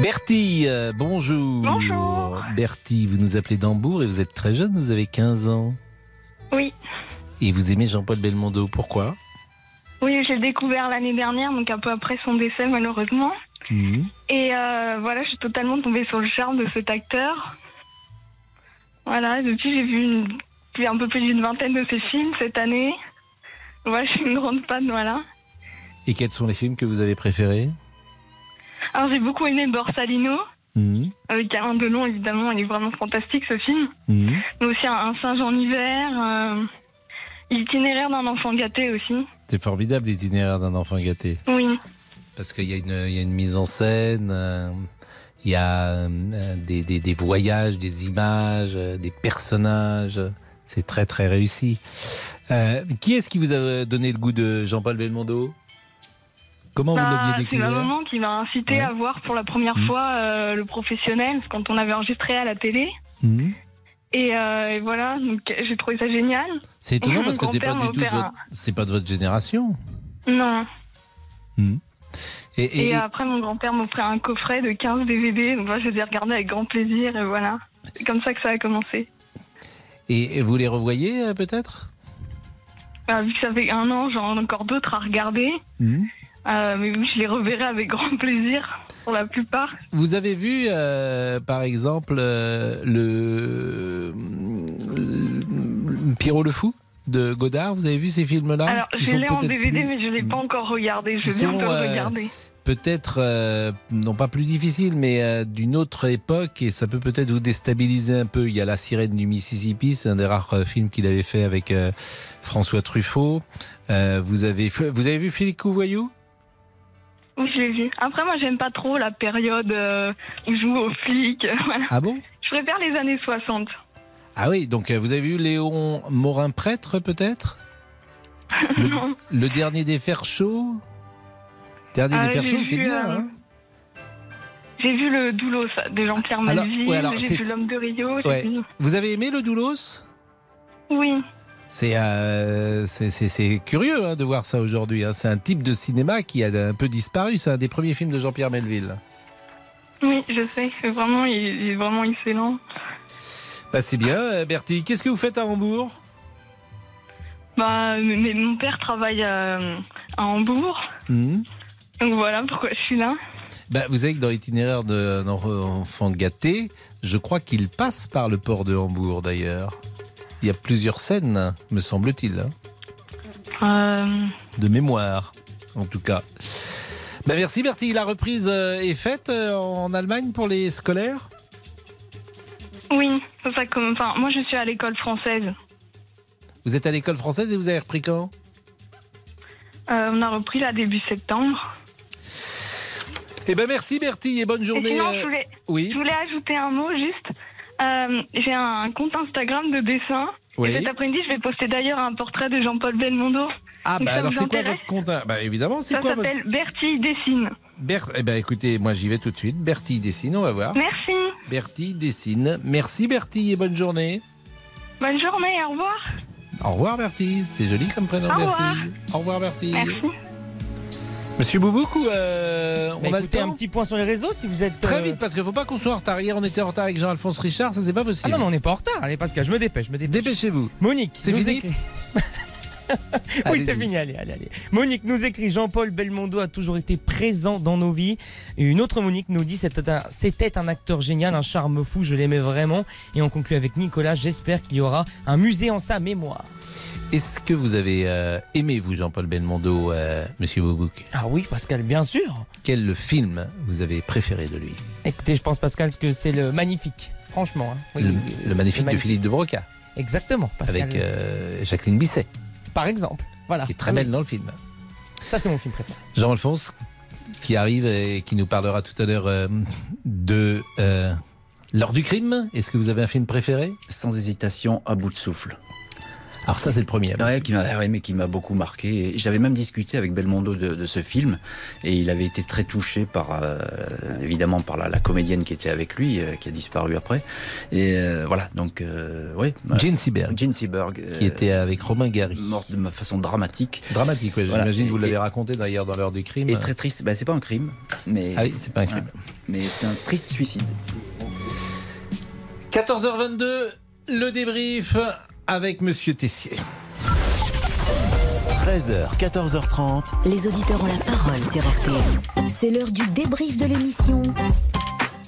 Bertie, euh, bonjour. Bonjour. Bertie, vous nous appelez d'Hambourg et vous êtes très jeune, vous avez 15 ans. Oui, Et vous aimez Jean-Paul Belmondo, pourquoi? Oui, j'ai découvert l'année dernière, donc un peu après son décès malheureusement. Mhm. Et euh, voilà, je suis totalement tombée sur le charme de cet acteur. Voilà, depuis j'ai vu une- un peu plus d'une vingtaine de ses films cette année. Voilà, je suis une grande fan, voilà. Et quels sont les films que vous avez préférés? Alors j'ai beaucoup aimé Borsalino, Mhm. avec Alain Delon évidemment, il est vraiment fantastique ce film. Mhm. Mais aussi un, singe en hiver, euh, l'itinéraire d'un enfant gâté aussi. C'est formidable l'itinéraire d'un enfant gâté. Oui, Parce qu'il y, a une- il y a une mise en scène, euh, il y a euh, des, des- des voyages, des images, euh, des personnages. C'est très très réussi. Euh, qui est-ce qui vous a donné le goût de Jean-Paul Belmondo? Comment vous Bah, l'aviez c'est ma découvert maman qui m'a incité à voir pour la première Mhm. fois euh, le professionnel quand on avait enregistré à la télé. Et, euh, et voilà, donc j'ai trouvé ça génial. C'est étonnant parce que c'est pas grand-père du tout de votre, c'est pas de votre génération. Non. Mhm. Et, Et, et- et- après, mon grand-père m'a offert un coffret de 15 DVD. Donc moi, je les ai regardés avec grand plaisir. Et voilà. C'est comme ça que ça a commencé. et- vous les revoyez euh, peut-être? Bah, vu que ça fait un an, j'en ai encore d'autres à regarder. Euh, mais oui, je les reverrai avec grand plaisir pour la plupart. Vous avez vu, euh, par exemple, euh, le, le Pierrot le Fou de Godard? Vous avez vu ces films-là Alors, je l'ai en DVD, plus- mais je l'ai pas encore regardé. Je vais le euh, regarder. Peut-être, euh, non pas plus difficile, mais euh, d'une autre époque, et ça peut peut-être vous déstabiliser un peu. Il y a La sirène du Mississippi, c'est un des rares euh, films qu'il avait fait avec François Truffaut. Vous, avez, vous avez vu Philippe Couvoyou? Oui, je l'ai vu. Après, moi, j'aime pas trop la période euh, où je joue aux flics. [LAUGHS] voilà. Ah bon? Je préfère les années 60. Ah oui, donc euh, vous avez vu Léon Morin-Prêtre peut-être? Le, [LAUGHS] Non. le dernier des fers chauds? Dernier Ah, des fers j'ai chauds, c'est bien. euh, hein J'ai vu le Doulos de Jean-Pierre Alors, Malville. ouais, alors, j'ai c'est- vu L'homme de Rio. j'ai Ouais. vu- Vous avez aimé le Doulos? Oui. C'est euh, c'est- curieux hein, de voir ça aujourd'hui. hein. C'est un type de cinéma qui a un peu disparu. C'est un des premiers films de Jean-Pierre Melville. Oui, je sais. Vraiment, il, est vraiment excellent. Bah, c'est bien, euh, Bertie. Qu'est-ce que vous faites à Hambourg? Bah, mais mon père travaille euh, à Hambourg. Mhm. Donc voilà pourquoi je suis là. Bah, Vous savez que dans l'itinéraire d'un enfant gâté, je crois qu'il passe par le port de Hambourg d'ailleurs. Il y a plusieurs scènes, me semble-t-il. hein. Euh, de mémoire, en tout cas. Ben merci Bertie, la reprise euh, est faite euh, en Allemagne pour les scolaires? Oui, ça, ça comme, enfin, moi je suis à l'école française. Vous êtes à l'école française et vous avez repris quand? Euh, on a repris là début septembre. Eh ben merci Bertie et bonne Et journée. sinon, je voulais, Oui. je voulais ajouter un mot juste. Euh, J'ai un compte Instagram de dessin. Oui. Et cet après-midi, je vais poster d'ailleurs un portrait de Jean-Paul Belmondo. Ah Donc, bah ça alors c'est quoi votre compte hein? Bah évidemment, c'est Ça quoi votre... s'appelle Bertie Dessine. Ber- Eh ben écoutez, moi j'y vais tout de suite. Bertie dessine, on va voir. Merci. Bertie dessine. Merci Bertie et bonne journée. Bonne journée, au revoir. Au revoir Bertie, c'est joli comme prénom Au revoir. Bertie. Au revoir Bertie. Merci. Monsieur Boubouk ou euh, on Bah, a le écoutez, temps un petit point sur les réseaux si vous êtes. Très euh, vite parce qu'il faut pas qu'on soit en retard. Hier on était en retard avec Jean-Alphonse Richard, ça c'est pas Ah possible. non, mais on n'est pas en retard. Allez, Pascal, je me dépêche, je me dépêche. Dépêchez-vous. Monique, C'est fini écrit- [LAUGHS] oui, c'est fini. Allez, allez, allez. Monique nous écrit Jean-Paul Belmondo a toujours été présent dans nos vies. Une autre Monique nous dit c'était un, c'était un acteur génial, un charme fou, je l'aimais vraiment. Et on conclut avec Nicolas j'espère qu'il y aura un musée en sa mémoire. Est-ce que vous avez euh, aimé vous Jean-Paul Belmondo, euh, Monsieur Boubouk? Ah oui, Pascal, bien sûr. Quel film vous avez préféré de lui? Écoutez, je pense Pascal que c'est le magnifique, franchement. hein. Oui, le, oui, le magnifique le de Philippe de Broca Exactement, Pascal. avec euh, Jacqueline Bisset, Par exemple, voilà. qui est très Oui. belle dans le film. Ça, c'est mon film préféré. Jean-Alphonse, qui arrive et qui nous parlera tout à l'heure euh, de euh, L'heure du crime. Est-ce que vous avez un film préféré? Sans hésitation, à bout de souffle. Alors ça, c'est le premier. Ouais, qui ouais, mais qui m'a beaucoup marqué. J'avais même discuté avec Belmondo de, de ce film, et il avait été très touché par, euh, évidemment, par la, la comédienne qui était avec lui, euh, qui a disparu après. Et euh, voilà, donc, oui. c'est- Seberg. Jane Seberg, Qui était avec Romain Gary. morte de façon dramatique. Dramatique, oui. Voilà. J'imagine, vous l'avez raconté d'ailleurs dans l'heure du crime. Et très triste. Ben, c'est pas un crime, mais. Ah oui, c'est pas un crime. Mais c'est un triste suicide. 14h22, le débrief avec Monsieur Tessier. 13h, 14h30. Les auditeurs ont la parole sur RTL. C'est l'heure du débrief de l'émission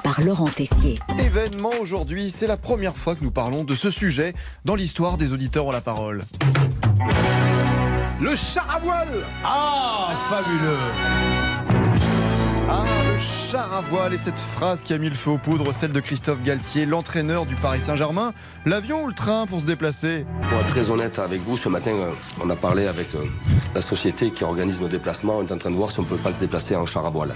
par Laurent Tessier. Événement aujourd'hui, c'est la première fois que nous parlons de ce sujet dans l'histoire des auditeurs ont la parole. Le char à voile Ah, fabuleux Ah, char à voile et cette phrase qui a mis le feu aux poudres, celle de Christophe Galtier, l'entraîneur du Paris Saint-Germain. L'avion ou le train pour se déplacer? Pour être très honnête avec vous, ce matin, euh, on a parlé avec euh, la société qui organise nos déplacements. On est en train de voir si on peut pas se déplacer en char à voile.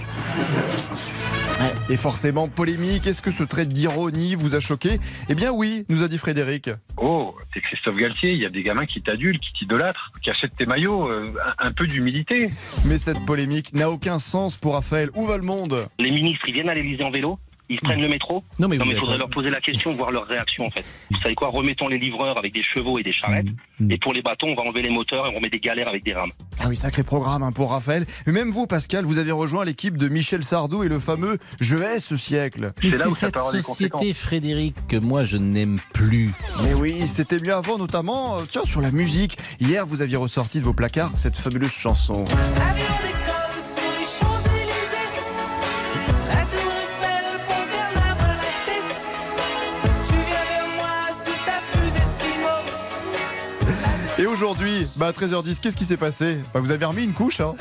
Et forcément polémique, est-ce que ce trait d'ironie vous a choqué? Eh bien oui, nous a dit Frédéric. Oh, t'es Christophe Galtier, il y a des gamins qui t'adulent, qui t'idolâtrent, qui achètent tes maillots, euh, un, peu d'humilité. Mais cette polémique n'a aucun sens pour Raphaël. Où va le monde? Les ministres, ils viennent à l'Elysée en vélo ils prennent le métro Non, mais vous il êtes- faudrait leur poser la question, voir leur réaction en fait. Vous savez quoi Remettons les livreurs avec des chevaux et des charrettes. Mm. Et pour les bâtons, on va enlever les moteurs et on remet des galères avec des rames. Ah oui, sacré programme hein, pour Raphaël. Mais même vous, Pascal, vous avez rejoint l'équipe de Michel Sardou et le fameux Je hais ce siècle. Mais c'est cette société, Frédéric, que moi je n'aime plus. Mais oui, c'était mieux avant, notamment, euh, tiens, sur la musique. Hier, vous aviez ressorti de vos placards cette fabuleuse chanson. Avion décolle aujourd'hui, bah à 13h10, qu'est-ce qui s'est passé Bah vous avez remis une couche, hein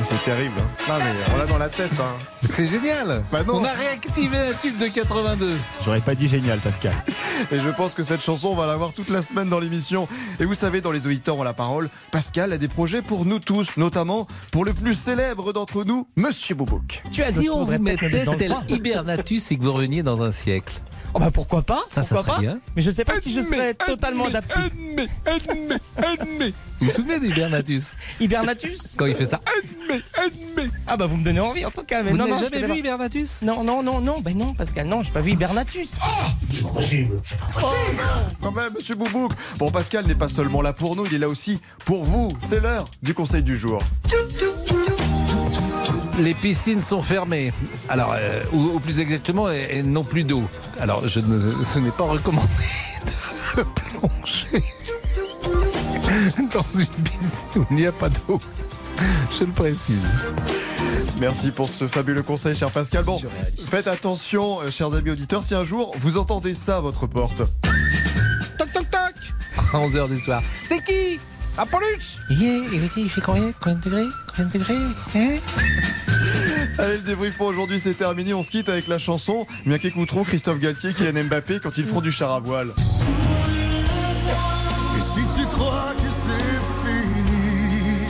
Mais C'est terrible. Hein. Non mais on l'a dans la tête. Hein. C'est génial. Bah non. On a réactivé un tube de 82. J'aurais pas dit génial, Pascal. Et je pense que cette chanson, on va l'avoir toute la semaine dans l'émission. Et vous savez, dans les auditeurs ont la parole, Pascal a des projets pour nous tous, notamment pour le plus célèbre d'entre nous, Monsieur Boubouk. si on vous mettait tel hibernatus et que vous reveniez dans un siècle. Oh bah pourquoi pas Ça, ça Pourquoi serait pas bien. Mais je sais pas si je serais totalement adapté. Vous vous souvenez d'Hibernatus Hibernatus Quand il fait ça. Ah bah vous me donnez envie en tout cas. Mais Vous non, jamais vu pas. Hibernatus? Non, non, non, non, ben non, Pascal, non, j'ai pas vu Hibernatus. C'est pas possible. Quand même, Monsieur Boubouk. Bon, Pascal n'est pas seulement là pour nous, il est là aussi pour vous. C'est l'heure du conseil du jour. Les piscines sont fermées. Alors, euh, ou, ou plus exactement, elles, elles n'ont plus d'eau. Alors, je ne, ce n'est pas recommandé [LAUGHS] de plonger dans une piscine où il n'y a pas d'eau. Je le précise. Merci pour ce fabuleux conseil, cher Pascal. Bon, faites attention, euh, chers amis auditeurs, si un jour vous entendez ça à votre porte. Toc toc toc À 11h du soir. C'est qui? Apollux Yeah, et il fait combien Combien de degrés Combien de degrés Hein [LAUGHS] Allez, le débrief pour aujourd'hui, c'est terminé. On se quitte avec la chanson, bien qu'écouteront Christophe Galtier, Kylian Mbappé quand ils feront du char à voile. Et si tu crois que c'est fini,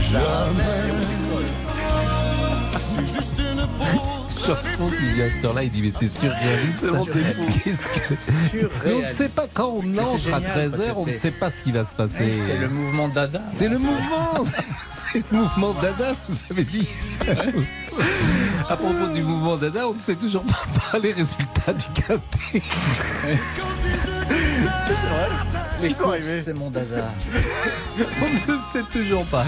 jamais. Jean-François qui vient à cette heure-là, il dit mais c'est surréaliste. Qu'est-ce que... Mais on ne sait pas quand on entre à génial, parce 13h, que on ne sait pas ce qui va se passer. C'est le mouvement Dada. C'est le mouvement [LAUGHS] C'est le mouvement Dada, vous avez dit À propos du mouvement Dada, on ne sait toujours pas [LAUGHS] les résultats du quintet. [LAUGHS] Les c'est mon dada. [LAUGHS] On ne sait toujours pas.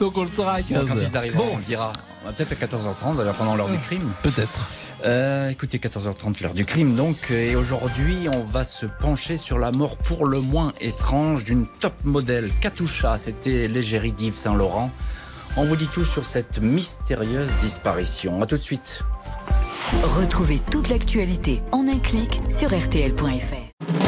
Donc on le saura à 15 Bon, quand ils arriveront, on le dira. On va Peut-être à 14h30, d'ailleurs pendant l'heure du crime. Peut-être. Euh, écoutez, 14h30, l'heure du crime donc. Et aujourd'hui, on va se pencher sur la mort pour le moins étrange d'une top modèle, Katusha. C'était l'égérie d'Yves Saint-Laurent. On vous dit tout sur cette mystérieuse disparition. A tout de suite. Retrouvez toute l'actualité en un clic sur rtl.fr.